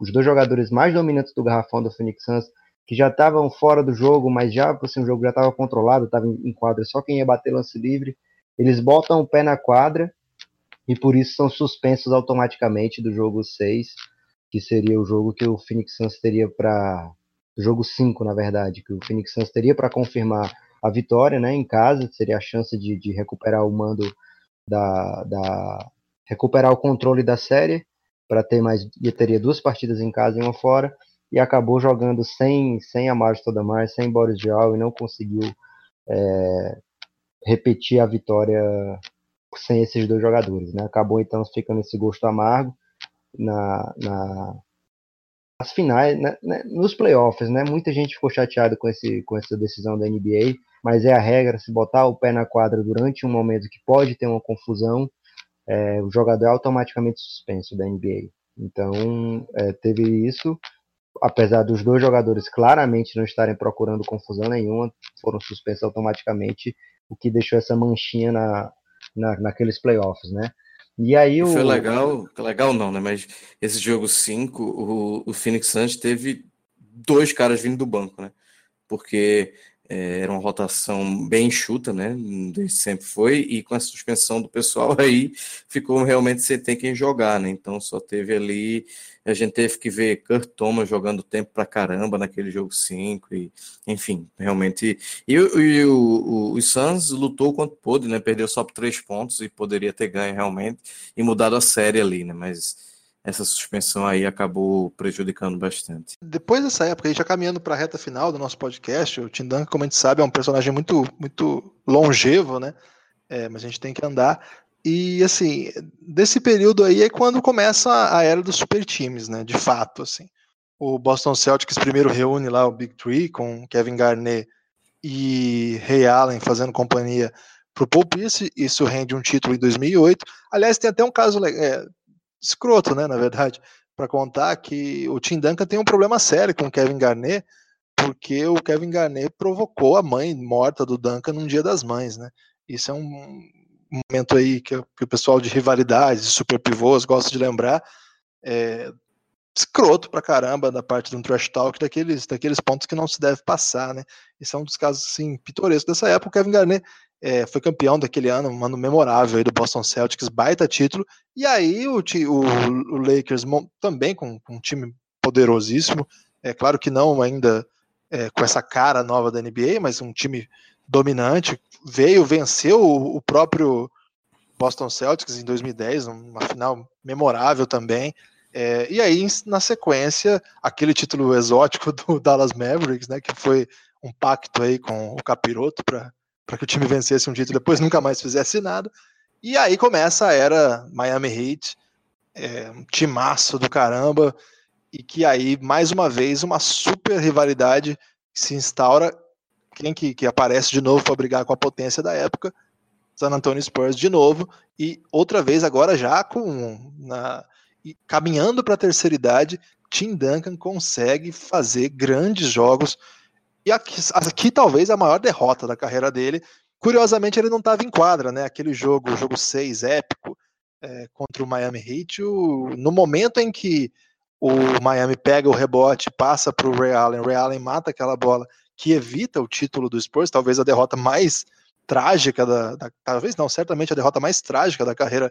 os dois jogadores mais dominantes do garrafão do Phoenix Suns, que já estavam fora do jogo, mas já assim, o jogo já estava controlado, estava em, quadra, só quem ia bater lance livre eles botam o pé na quadra e por isso são suspensos automaticamente do jogo 6, que seria o jogo que o Phoenix Suns teria para jogo 5, na verdade, que o Phoenix Suns teria para confirmar a vitória, né, em casa, seria a chance de, de recuperar o mando da, da recuperar o controle da série para ter mais teria duas partidas em casa e uma fora e acabou jogando sem sem Amaro Stoudemire, sem Boris Diaw e não conseguiu é, repetir a vitória sem esses dois jogadores, né? Acabou então ficando esse gosto amargo na, na nas finais, né, né, nos playoffs, né? Muita gente ficou chateada com esse com essa decisão da NBA, mas é a regra se botar o pé na quadra durante um momento que pode ter uma confusão, é, o jogador é automaticamente suspenso da NBA. Então é, teve isso, apesar dos dois jogadores claramente não estarem procurando confusão nenhuma, foram suspensos automaticamente o que deixou essa manchinha na, na, naqueles playoffs, né? E aí o. Foi legal, legal não, né? Mas esse jogo 5, o, o Phoenix Suns teve dois caras vindo do banco, né? Porque é, era uma rotação bem enxuta, né? Sempre foi, e com a suspensão do pessoal aí ficou realmente sem ter quem jogar, né? Então só teve ali. A gente teve que ver Kurt Thomas jogando tempo pra caramba naquele jogo 5, e enfim, realmente. E, e o, o, o Suns lutou quanto pôde, né? Perdeu só por três pontos e poderia ter ganho realmente e mudado a série ali, né? Mas essa suspensão aí acabou prejudicando bastante. Depois dessa época, aí já caminhando para a reta final do nosso podcast, o Tim Duncan, como a gente sabe, é um personagem muito, muito longevo, né? É, mas a gente tem que andar. E assim, desse período aí é quando começa a era dos super times, né? De fato, assim. O Boston Celtics primeiro reúne lá o Big Three com Kevin Garnett e Ray Allen fazendo companhia para o Paul Pierce. Isso rende um título em 2008. Aliás, tem até um caso é, escroto, né? Na verdade, para contar que o Tim Duncan tem um problema sério com o Kevin Garnett, porque o Kevin Garnett provocou a mãe morta do Duncan num dia das mães, né? Isso é um momento aí que, que o pessoal de rivalidades, de super pivôs gosta de lembrar. É, escroto pra caramba da parte de um trash talk, daqueles, daqueles pontos que não se deve passar, né? Esse é um dos casos, assim, pitorescos dessa época. O Kevin Garnett é, foi campeão daquele ano, um ano memorável aí do Boston Celtics, baita título. E aí o, o, o Lakers também com, com, um time poderosíssimo, é claro que não ainda é, com essa cara nova da NBA, mas um time dominante, veio, venceu o, o próprio Boston Celtics em 2010, uma final memorável também. É, e aí, na sequência, aquele título exótico do Dallas Mavericks, né, que foi um pacto aí com o Capiroto para que o time vencesse um título depois nunca mais fizesse nada. E aí começa a era Miami Heat, é, um timaço do caramba, e que aí, mais uma vez, uma super rivalidade se instaura. Quem que, que aparece de novo para brigar com a potência da época? San Antonio Spurs de novo, e outra vez agora já com na, caminhando para a terceira idade, Tim Duncan consegue fazer grandes jogos. E aqui, aqui talvez a maior derrota da carreira dele. Curiosamente, ele não estava em quadra, né? Aquele jogo, jogo 6 épico é, contra o Miami Heat. O, no momento em que o Miami pega o rebote, passa para o Ray Allen, Ray Allen mata aquela bola que evita o título do Spurs, talvez a derrota mais trágica da, da, talvez não, certamente a derrota mais trágica da carreira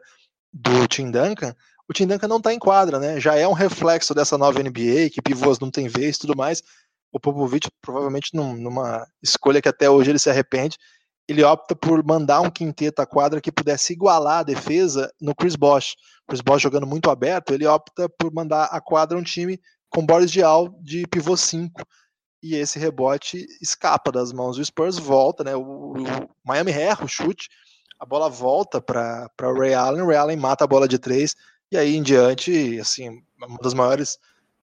do Tim Duncan o Tim Duncan não está em quadra, né? Já é um reflexo dessa nova NBA, que pivôs não tem vez e tudo mais. O Popovich, provavelmente num, numa escolha que até hoje ele se arrepende, ele opta por mandar um quinteto à quadra que pudesse igualar a defesa no Chris Bosh. Chris Bosh jogando muito aberto, ele opta por mandar à quadra um time com Boris Dial de pivô 5. E esse rebote escapa das mãos do Spurs, volta, né? O, o Miami erra o chute, a bola volta para o Ray Allen, o Ray Allen mata a bola de três, e aí em diante, assim, uma das maiores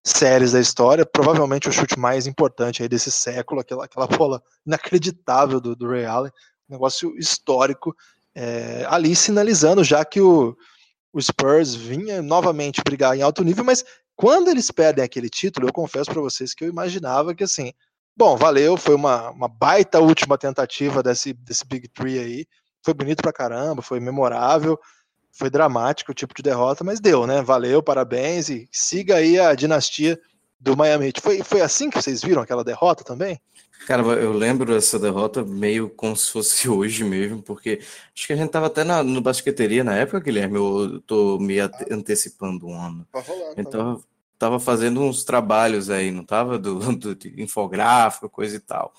séries da história, provavelmente o chute mais importante aí desse século, aquela, aquela bola inacreditável do, do Ray Allen, negócio histórico, é, ali sinalizando já que o, o Spurs vinha novamente brigar em alto nível, mas quando eles perdem aquele título, eu confesso para vocês que eu imaginava que assim, bom, valeu, foi uma, uma baita última tentativa desse, desse Big Three aí, foi bonito pra caramba, foi memorável, foi dramático o tipo de derrota, mas deu, né? Valeu, parabéns e siga aí a dinastia do Miami Heat. Foi, foi assim que vocês viram aquela derrota também? Cara, eu lembro dessa derrota meio como se fosse hoje mesmo, porque acho que a gente tava até na, no basqueteria na época, Guilherme, eu tô me antecipando um ano. Tá rolando, então, tá tava fazendo uns trabalhos aí, não tava? Do, do, do infográfico, coisa e tal.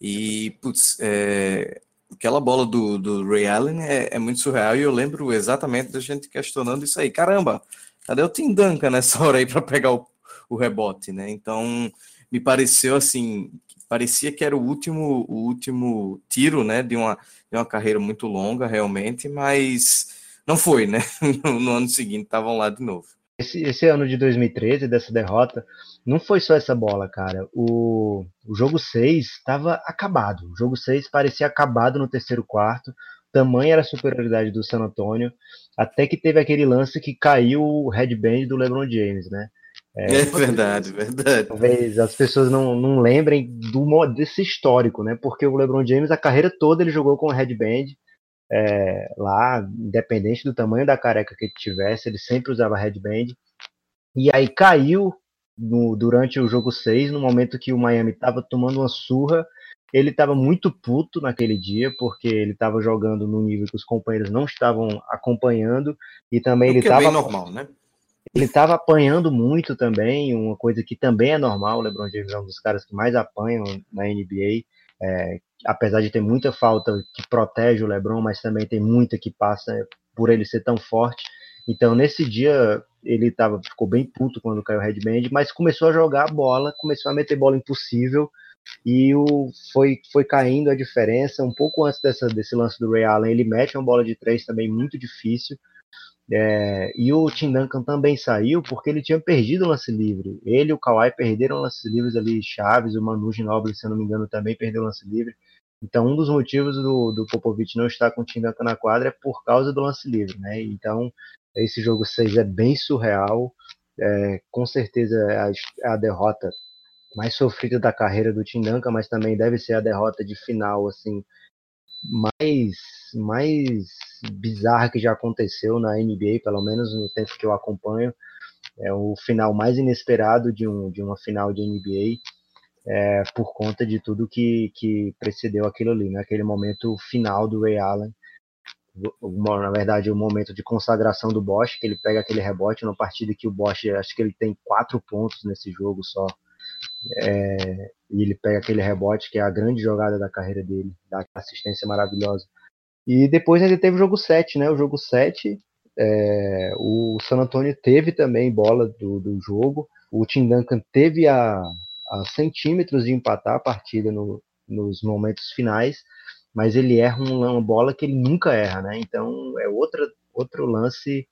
E, putz, é, aquela bola do, do Ray Allen é, é, muito surreal e eu lembro exatamente da gente questionando isso aí. Caramba, cadê o Tim Duncan nessa hora aí para pegar o, o rebote, né? Então me pareceu assim, parecia que era o último, o último tiro, né, de uma, de uma carreira muito longa realmente, mas não foi, né? No, no ano seguinte estavam lá de novo. Esse, esse ano de 2013, dessa derrota, não foi só essa bola, cara. O, o jogo 6 estava acabado. O jogo 6 parecia acabado no terceiro quarto. Tamanha era a superioridade do San Antonio. Até que teve aquele lance que caiu o headband do LeBron James, né? É, é verdade, verdade. Talvez as pessoas não, não lembrem do, desse histórico, né? Porque o LeBron James, a carreira toda, ele jogou com o headband. É, lá, independente do tamanho da careca que ele tivesse, ele sempre usava headband. E aí caiu no, durante o jogo 6, no momento que o Miami estava tomando uma surra, ele estava muito puto naquele dia, porque ele estava jogando no nível que os companheiros não estavam acompanhando, e também ele estava. É normal, né? Ele estava apanhando muito também, uma coisa que também é normal. O LeBron James é um dos caras que mais apanham na NBA, é, apesar de ter muita falta que protege o LeBron, mas também tem muita que passa por ele ser tão forte. Então, nesse dia, ele tava, ficou bem puto quando caiu o headband, mas começou a jogar a bola, começou a meter bola impossível, e o, foi, foi caindo a diferença. Um pouco antes dessa, desse lance do Ray Allen, ele mete uma bola de três também muito difícil. É, e o Tim Duncan também saiu porque ele tinha perdido o lance livre. Ele e o Kawhi perderam lances livres ali, Chaves, o Manu Ginobili, se eu não me engano, também perdeu o lance livre. Então, um dos motivos do, do Popovich não estar com o Tim Duncan na quadra é por causa do lance livre, né? Então, esse jogo 6 é bem surreal. É, com certeza é a, é a derrota mais sofrida da carreira do Tim Duncan, mas também deve ser a derrota de final, assim, mais, mais bizarra que já aconteceu na NBA, pelo menos no tempo que eu acompanho. É o final mais inesperado de, um, de uma final de NBA, é, por conta de tudo que, que precedeu aquilo ali, naquele né? momento final do Ray Allen. Na verdade, o momento de consagração do Bosch, que ele pega aquele rebote numa partida que o Bosch, acho que ele tem quatro pontos nesse jogo só. É, e ele pega aquele rebote, que é a grande jogada da carreira dele, dá assistência maravilhosa. E depois ele teve o jogo 7, né? O jogo 7, é, o San Antonio teve também bola do, do jogo. O Tim Duncan teve a, a centímetros de empatar a partida no, nos momentos finais, mas ele erra uma bola que ele nunca erra, né? Então é outra, outro lance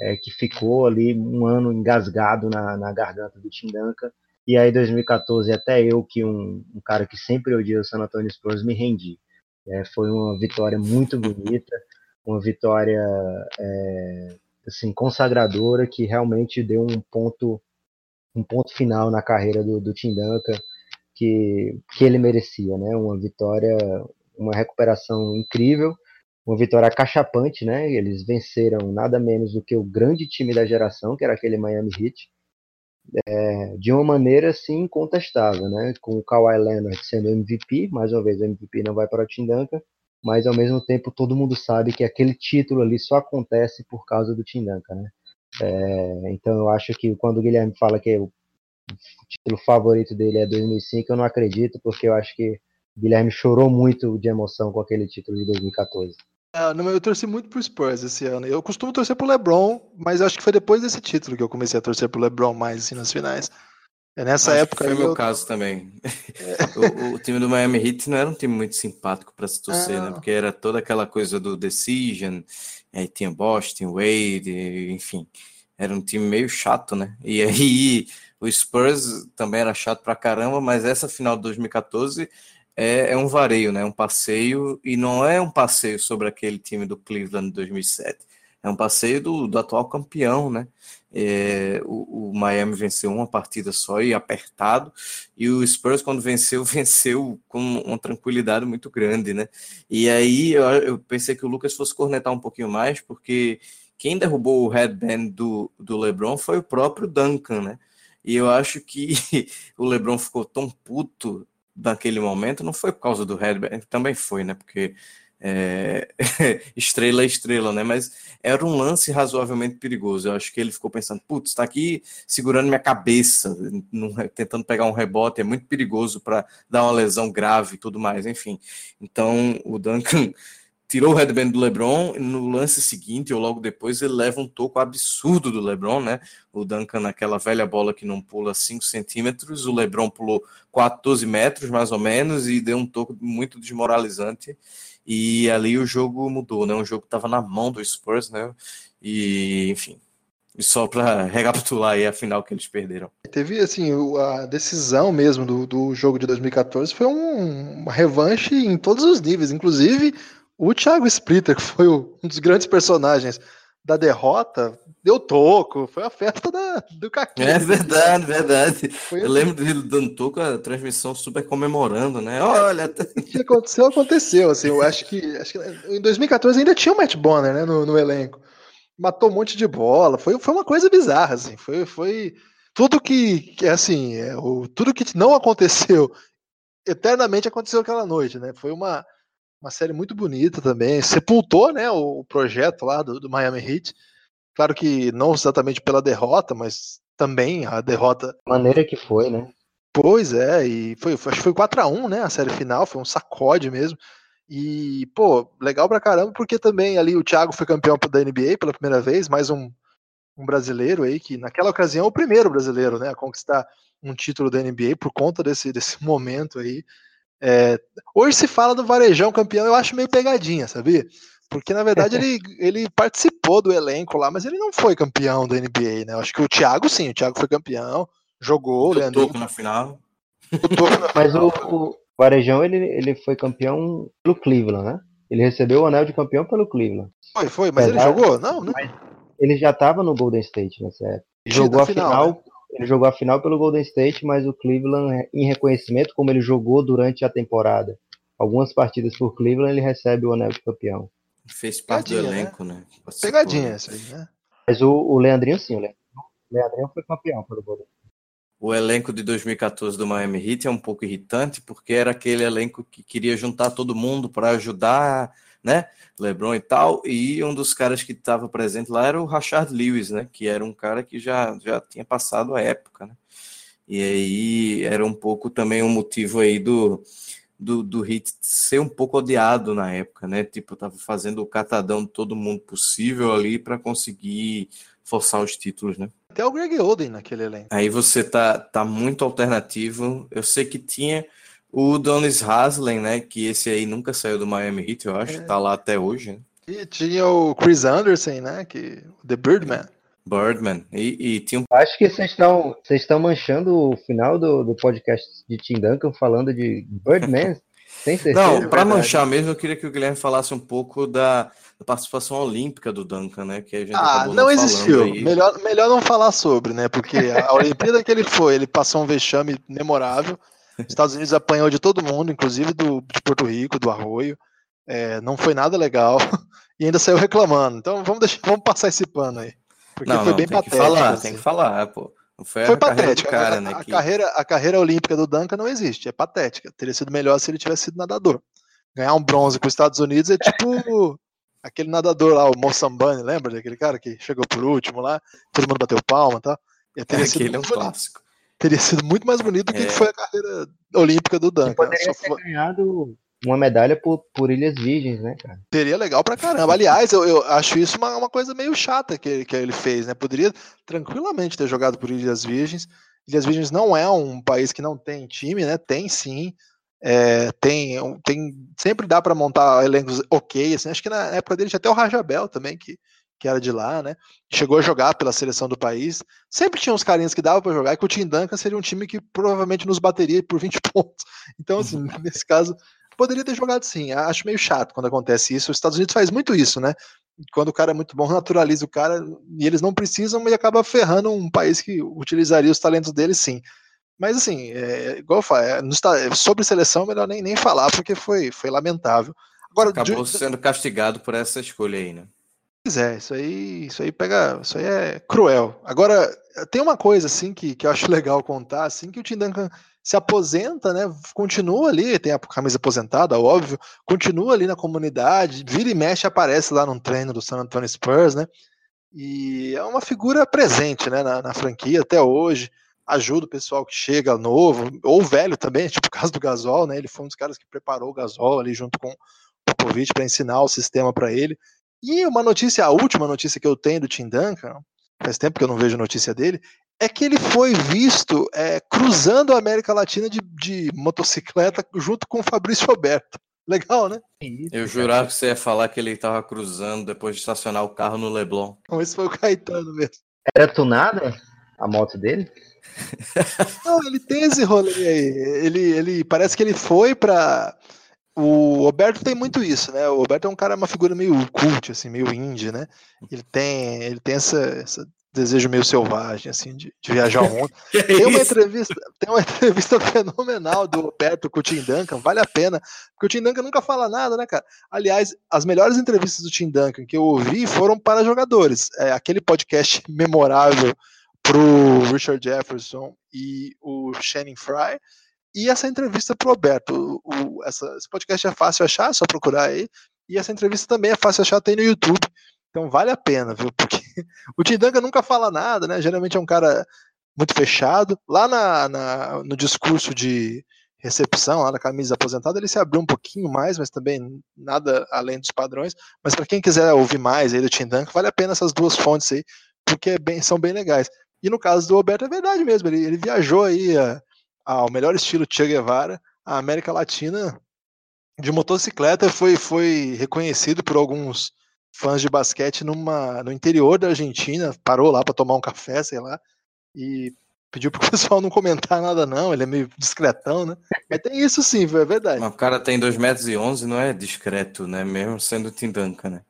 é, que ficou ali um ano engasgado na, na garganta do Tim Duncan e aí, 2014, até eu, que um, um cara que sempre odiou o San Antonio Spurs, me rendi. É, foi uma vitória muito bonita, uma vitória é, assim consagradora que realmente deu um ponto um ponto final na carreira do, do Tim Duncan que, que ele merecia, né? Uma vitória, uma recuperação incrível, uma vitória acachapante, né? Eles venceram nada menos do que o grande time da geração, que era aquele Miami Heat, é, de uma maneira assim incontestável, né? Com o Kawhi Leonard sendo MVP, mais uma vez o MVP não vai para o Tim Duncan, mas ao mesmo tempo todo mundo sabe que aquele título ali só acontece por causa do Tim Duncan, né? É, então eu acho que quando o Guilherme fala que o título favorito dele é 2005, eu não acredito, porque eu acho que o Guilherme chorou muito de emoção com aquele título de 2014. Ah, não, eu torci muito pro Spurs esse ano. Eu costumo torcer pro LeBron, mas acho que foi depois desse título que eu comecei a torcer pro LeBron mais assim, nas finais. É nessa acho época. foi meu caso também. É. o, o, time do Miami Heat não era um time muito simpático para se torcer, ah. né? Porque era toda aquela coisa do decision, aí tinha Boston, Wade, enfim. Era um time meio chato, né? E aí o Spurs também era chato pra caramba, mas essa final de 2014 é, é, um vareio, né? Um passeio, e não é um passeio sobre aquele time do Cleveland de 2007. É um passeio do, do atual campeão, né? É, o, o, Miami venceu uma partida só e apertado, e o Spurs, quando venceu, venceu com uma tranquilidade muito grande, né? E aí eu, eu pensei que o Lucas fosse cornetar um pouquinho mais, porque quem derrubou o headband do, do LeBron foi o próprio Duncan, né? E eu acho que o LeBron ficou tão puto naquele momento não foi por causa do headband, também foi, né? Porque é, estrela é estrela, né? Mas era um lance razoavelmente perigoso. Eu acho que ele ficou pensando, putz, está aqui segurando minha cabeça, tentando pegar um rebote, é muito perigoso para dar uma lesão grave e tudo mais, enfim. Então o Duncan tirou o headband do LeBron, no lance seguinte, ou logo depois, ele leva um toco absurdo do LeBron, né? O Duncan naquela velha bola que não pula 5 centímetros, o LeBron pulou 14 metros, mais ou menos, e deu um toco muito desmoralizante. E ali o jogo mudou, né? O jogo estava na mão do Spurs, né? E, enfim, só para recapitular aí a final que eles perderam. Teve, assim, a decisão mesmo do, do jogo de 2014 foi um, uma revanche em todos os níveis, inclusive o Thiago Splitter, que foi um dos grandes personagens da derrota, deu toco, foi a festa da, do Caquinho. É verdade, verdade. Foi... Eu lembro dele dando toco, a transmissão super comemorando, né? Olha. O que aconteceu, aconteceu. Assim, eu acho que, acho que em 2014 ainda tinha o Matt Bonner né, no, no elenco. Matou um monte de bola. Foi, foi uma coisa bizarra, assim. Foi, foi tudo que, que assim, é, o, tudo que não aconteceu eternamente aconteceu aquela noite, né? Foi uma uma série muito bonita também. Sepultou, né, o projeto lá do, do, Miami Heat. Claro que não exatamente pela derrota, mas também a derrota. maneira que foi, né? Pois é, e foi, acho que foi 4 a 1 né, a série final, foi um sacode mesmo. E, pô, legal pra caramba, porque também ali o Thiago foi campeão da NBA pela primeira vez, mais um, um brasileiro aí que naquela ocasião é o primeiro brasileiro, né, a conquistar um título da NBA por conta desse, desse momento aí. É, hoje se fala do Varejão campeão, eu acho meio pegadinha, sabia? Porque na verdade ele, ele participou do elenco lá, mas ele não foi campeão da NBA, né? Eu acho que o Thiago sim, o Thiago foi campeão, jogou, o Leandro. na final. Mas o, o Varejão ele, ele foi campeão pelo Cleveland, né? Ele recebeu o anel de campeão pelo Cleveland. Foi, foi, mas ele jogou? Não, não. Ele já estava no Golden State nessa época. Ele jogou a final, final né? Ele jogou a final pelo Golden State, mas o Cleveland, em reconhecimento, como ele jogou durante a temporada, algumas partidas por Cleveland, ele recebe o anel de campeão. Fez parte Pegadinha, do né? elenco, né? né? Pegadinha essa aí, né? Mas o, o Leandrinho sim, o Leandrinho foi campeão pelo Golden State o elenco de 2014 do Miami Heat é um pouco irritante, porque era aquele elenco que queria juntar todo mundo para ajudar, né? LeBron e tal, e um dos caras que estava presente lá era o Rashard Lewis, né? Que era um cara que já, já tinha passado a época, né? E aí era um pouco também um motivo aí do, do, do Heat ser um pouco odiado na época, né? Tipo, tava fazendo o catadão de todo mundo possível ali para conseguir forçar os títulos, né? Até o Greg Oden naquele elenco. Aí você tá, tá muito alternativo. Eu sei que tinha o Donis Haslem, né? Que esse aí nunca saiu do Miami Heat, eu acho. É. Tá lá até hoje. Né? E tinha o Chris Anderson, né? Que, The Birdman. Birdman. E, e tinha um... Acho que vocês estão vocês estão manchando o final do, do podcast de Tim Duncan falando de Birdman. Sem certeza. Não, para manchar mesmo, eu queria que o Guilherme falasse um pouco da da participação olímpica do Duncan, né? Que a gente ah, não, não existiu. Melhor, melhor não falar sobre, né? Porque a Olimpíada que ele foi, ele passou um vexame memorável. Os Estados Unidos apanhou de todo mundo, inclusive do, de Porto Rico, do Arroio. É, não foi nada legal e ainda saiu reclamando. Então vamos deixar, vamos passar esse pano aí. Porque não, foi não, bem tem patético. Que falar, assim. Tem que falar, pô. Foi, foi patética. Cara, a, né, a, que... carreira, a carreira olímpica do Duncan não existe, é patética. Teria sido melhor se ele tivesse sido nadador. Ganhar um bronze com os Estados Unidos é tipo aquele nadador lá, o Moçambani, lembra daquele cara que chegou por último lá, todo mundo bateu palma tá? e tal. É, aquele é um clássico. Teria sido muito mais bonito do que é. foi a carreira olímpica do Duncan. Poderia ter foi... ganhado uma medalha por, por Ilhas Virgens, né, cara? Seria legal pra caramba. Aliás, eu, eu acho isso uma, uma coisa meio chata que, que ele fez, né? Poderia tranquilamente ter jogado por Ilhas Virgens. Ilhas Virgens não é um país que não tem time, né? Tem sim. É, tem, tem, sempre dá para montar elencos ok. Assim, acho que na época dele tinha até o Rajabel também, que, que era de lá, né? Chegou a jogar pela seleção do país. Sempre tinha uns carinhas que dava para jogar, e que o Tim Duncan seria um time que provavelmente nos bateria por 20 pontos. Então, assim, uhum. nesse caso, poderia ter jogado sim. Acho meio chato quando acontece isso. Os Estados Unidos faz muito isso, né? Quando o cara é muito bom, naturaliza o cara e eles não precisam e acaba ferrando um país que utilizaria os talentos dele sim. Mas assim, é, igual eu falo, é, sobre seleção, melhor nem, nem falar, porque foi, foi lamentável. Agora, Acabou de... sendo castigado por essa escolha aí, né? Pois é, isso aí, isso aí pega. Isso aí é cruel. Agora, tem uma coisa assim que, que eu acho legal contar, assim, que o Tim Duncan se aposenta, né? Continua ali, tem a camisa aposentada, óbvio, continua ali na comunidade, vira e mexe, aparece lá num treino do San Antonio Spurs, né? E é uma figura presente né, na, na franquia até hoje ajuda o pessoal que chega novo, ou velho também, tipo o caso do Gasol, né? Ele foi um dos caras que preparou o Gasol ali junto com o Popovich para ensinar o sistema para ele. E uma notícia, a última notícia que eu tenho do Tim Duncan, faz tempo que eu não vejo notícia dele, é que ele foi visto é, cruzando a América Latina de, de, motocicleta junto com o Fabrício Roberto. Legal, né? Eu jurava que você ia falar que ele estava cruzando depois de estacionar o carro no Leblon. Então, esse foi o Caetano mesmo. Era tunada a moto dele? Não, ele tem esse rolê aí. Ele, ele parece que ele foi para o Roberto tem muito isso, né? O Roberto é um cara, uma figura meio cult, assim, meio indie, né? Ele tem, ele tem essa, essa desejo meio selvagem, assim, de, de viajar ao mundo. tem uma entrevista, tem uma entrevista fenomenal do Roberto com o Tim Duncan, vale a pena, porque o Tim Duncan nunca fala nada, né, cara? Aliás, as melhores entrevistas do Tim Duncan que eu ouvi foram para jogadores. É, aquele podcast memorável pro Richard Jefferson e o Shannon Fry. E essa entrevista pro. O, essa, esse podcast é fácil achar, é só procurar aí. E essa entrevista também é fácil achar, tem no YouTube. Então vale a pena, viu? Porque o Tim Duncan nunca fala nada, né? Geralmente é um cara muito fechado. Lá na, na, no discurso de recepção, lá na camisa aposentada, ele se abriu um pouquinho mais, mas também nada além dos padrões. Mas para quem quiser ouvir mais aí do Tim Duncan, vale a pena essas duas fontes aí porque é bem, são bem legais. E no caso do Roberto é verdade mesmo, ele, ele viajou aí a, ao melhor estilo Che Guevara, a América Latina de motocicleta, foi, foi reconhecido por alguns fãs de basquete numa, no interior da Argentina, parou lá para tomar um café, sei lá, e pediu pro pessoal não comentar nada não, ele é meio discretão, né? Mas tem isso sim, é verdade. Mas o cara tem 2 metros e 11, não é discreto, né? Mesmo sendo Tindanka, né?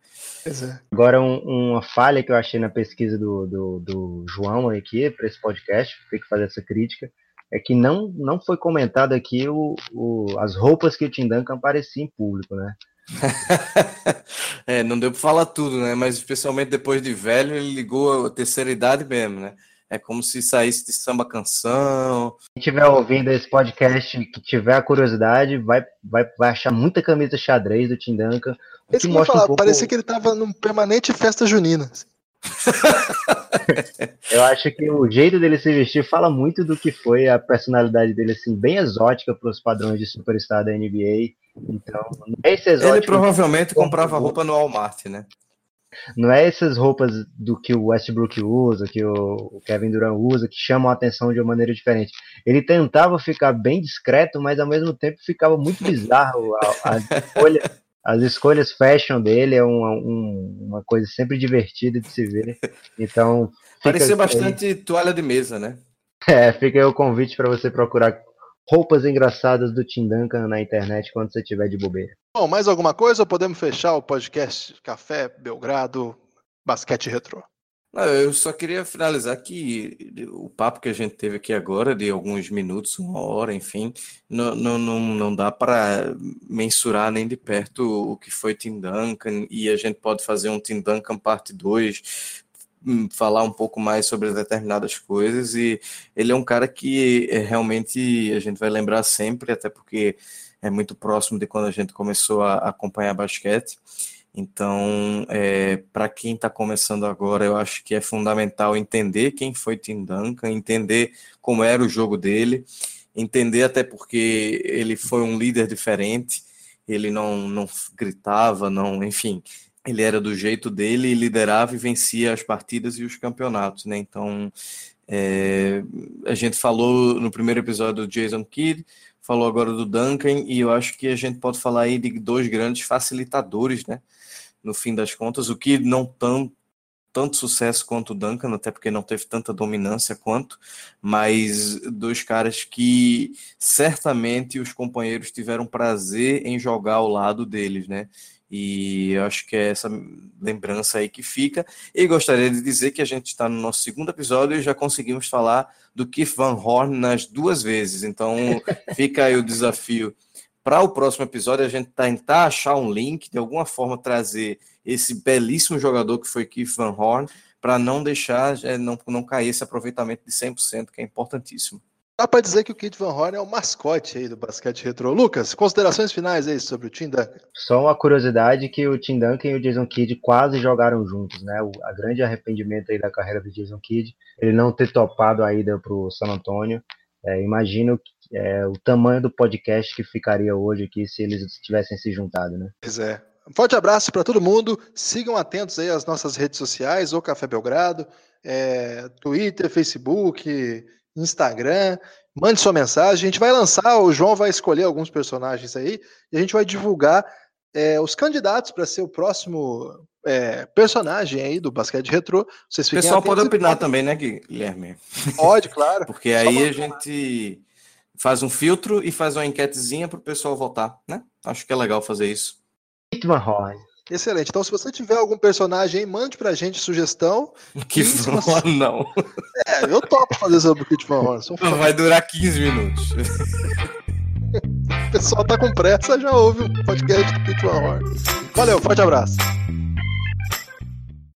É. Agora, um, uma falha que eu achei na pesquisa do, do, do João aqui, para esse podcast, tem que fazer essa crítica, é que não, não foi comentado aqui o, o, as roupas que o Tim Duncan aparecia em público, né? é, não deu para falar tudo, né? Mas especialmente depois de velho, ele ligou a terceira idade mesmo, né? É como se saísse de samba canção. Quem estiver ouvindo esse podcast, que tiver a curiosidade, vai, vai, vai achar muita camisa xadrez do Tim Duncan. Esse que mostra falar, um pouco... parecia que ele estava num permanente festa junina. Eu acho que o jeito dele se vestir fala muito do que foi a personalidade dele, assim, bem exótica para os padrões de superstar da NBA. Então, é esse exótico. Ele provavelmente comprava roupa no Walmart, né? Não é essas roupas do que o Westbrook usa, que o Kevin Durant usa, que chamam a atenção de uma maneira diferente. Ele tentava ficar bem discreto, mas ao mesmo tempo ficava muito bizarro. A, a escolha, as escolhas fashion dele é uma, um, uma coisa sempre divertida de se ver. Então. Parecia bastante aí. toalha de mesa, né? É, fica aí o convite para você procurar roupas engraçadas do Tim Duncan na internet quando você tiver de bobeira. Bom, mais alguma coisa ou podemos fechar o podcast Café Belgrado Basquete Retrô? Não, eu só queria finalizar que o papo que a gente teve aqui agora, de alguns minutos, uma hora, enfim, não, não, não, não dá para mensurar nem de perto o que foi Tim Duncan, e a gente pode fazer um Tim Duncan parte 2, hum, falar um pouco mais sobre determinadas coisas, e ele é um cara que é, realmente a gente vai lembrar sempre, até porque é muito próximo de quando a gente começou a acompanhar basquete. Então, é, para quem está começando agora, eu acho que é fundamental entender quem foi Tim Duncan, entender como era o jogo dele, entender até porque ele foi um líder diferente, ele não, não gritava, não, enfim, ele era do jeito dele, liderava e vencia as partidas e os campeonatos, né? Então, é, a gente falou no primeiro episódio do Jason Kidd, falou agora do Duncan, e eu acho que a gente pode falar aí de dois grandes facilitadores, né? No fim das contas, o que não tão tanto sucesso quanto o Duncan, até porque não teve tanta dominância quanto, mas dois caras que certamente os companheiros tiveram prazer em jogar ao lado deles, né? E eu acho que é essa lembrança aí que fica. E gostaria de dizer que a gente está no nosso segundo episódio e já conseguimos falar do Keith Van Horn nas duas vezes. Então fica aí o desafio para o próximo episódio a gente tentar achar um link, de alguma forma trazer esse belíssimo jogador que foi Keith Van Horn, para não deixar, é, não, não cair esse aproveitamento de 100%, que é importantíssimo. Dá para dizer que o Kid Van Horn é o mascote aí do basquete retrô. Lucas, considerações finais aí sobre o Tim Duncan? Só uma curiosidade que o Tim Duncan e o Jason Kidd quase jogaram juntos, né? O a grande arrependimento aí da carreira do Jason Kidd, ele não ter topado a ida para o San Antonio. É, imagino é, o tamanho do podcast que ficaria hoje aqui se eles tivessem se juntado, né? Pois é. Um forte abraço para todo mundo. Sigam atentos aí às nossas redes sociais, o Café Belgrado, é, Twitter, Facebook, Instagram. Mande sua mensagem. A gente vai lançar, o João vai escolher alguns personagens aí e a gente vai divulgar é, os candidatos para ser o próximo é, personagem aí do basquete retrô. Vocês o pessoal pode opinar também, né, Guilherme? Pode, claro. Porque aí a gente faz um filtro e faz uma enquetezinha para o pessoal votar, né? Acho que é legal fazer isso. Excelente. Então, se você tiver algum personagem aí, mande pra gente sugestão. Que você... não. É, eu topo fazer sobre o Kit Van Horn. Vai durar 15 minutos. o pessoal tá com pressa, já ouve o podcast do Kit Van Horn. Valeu, forte abraço.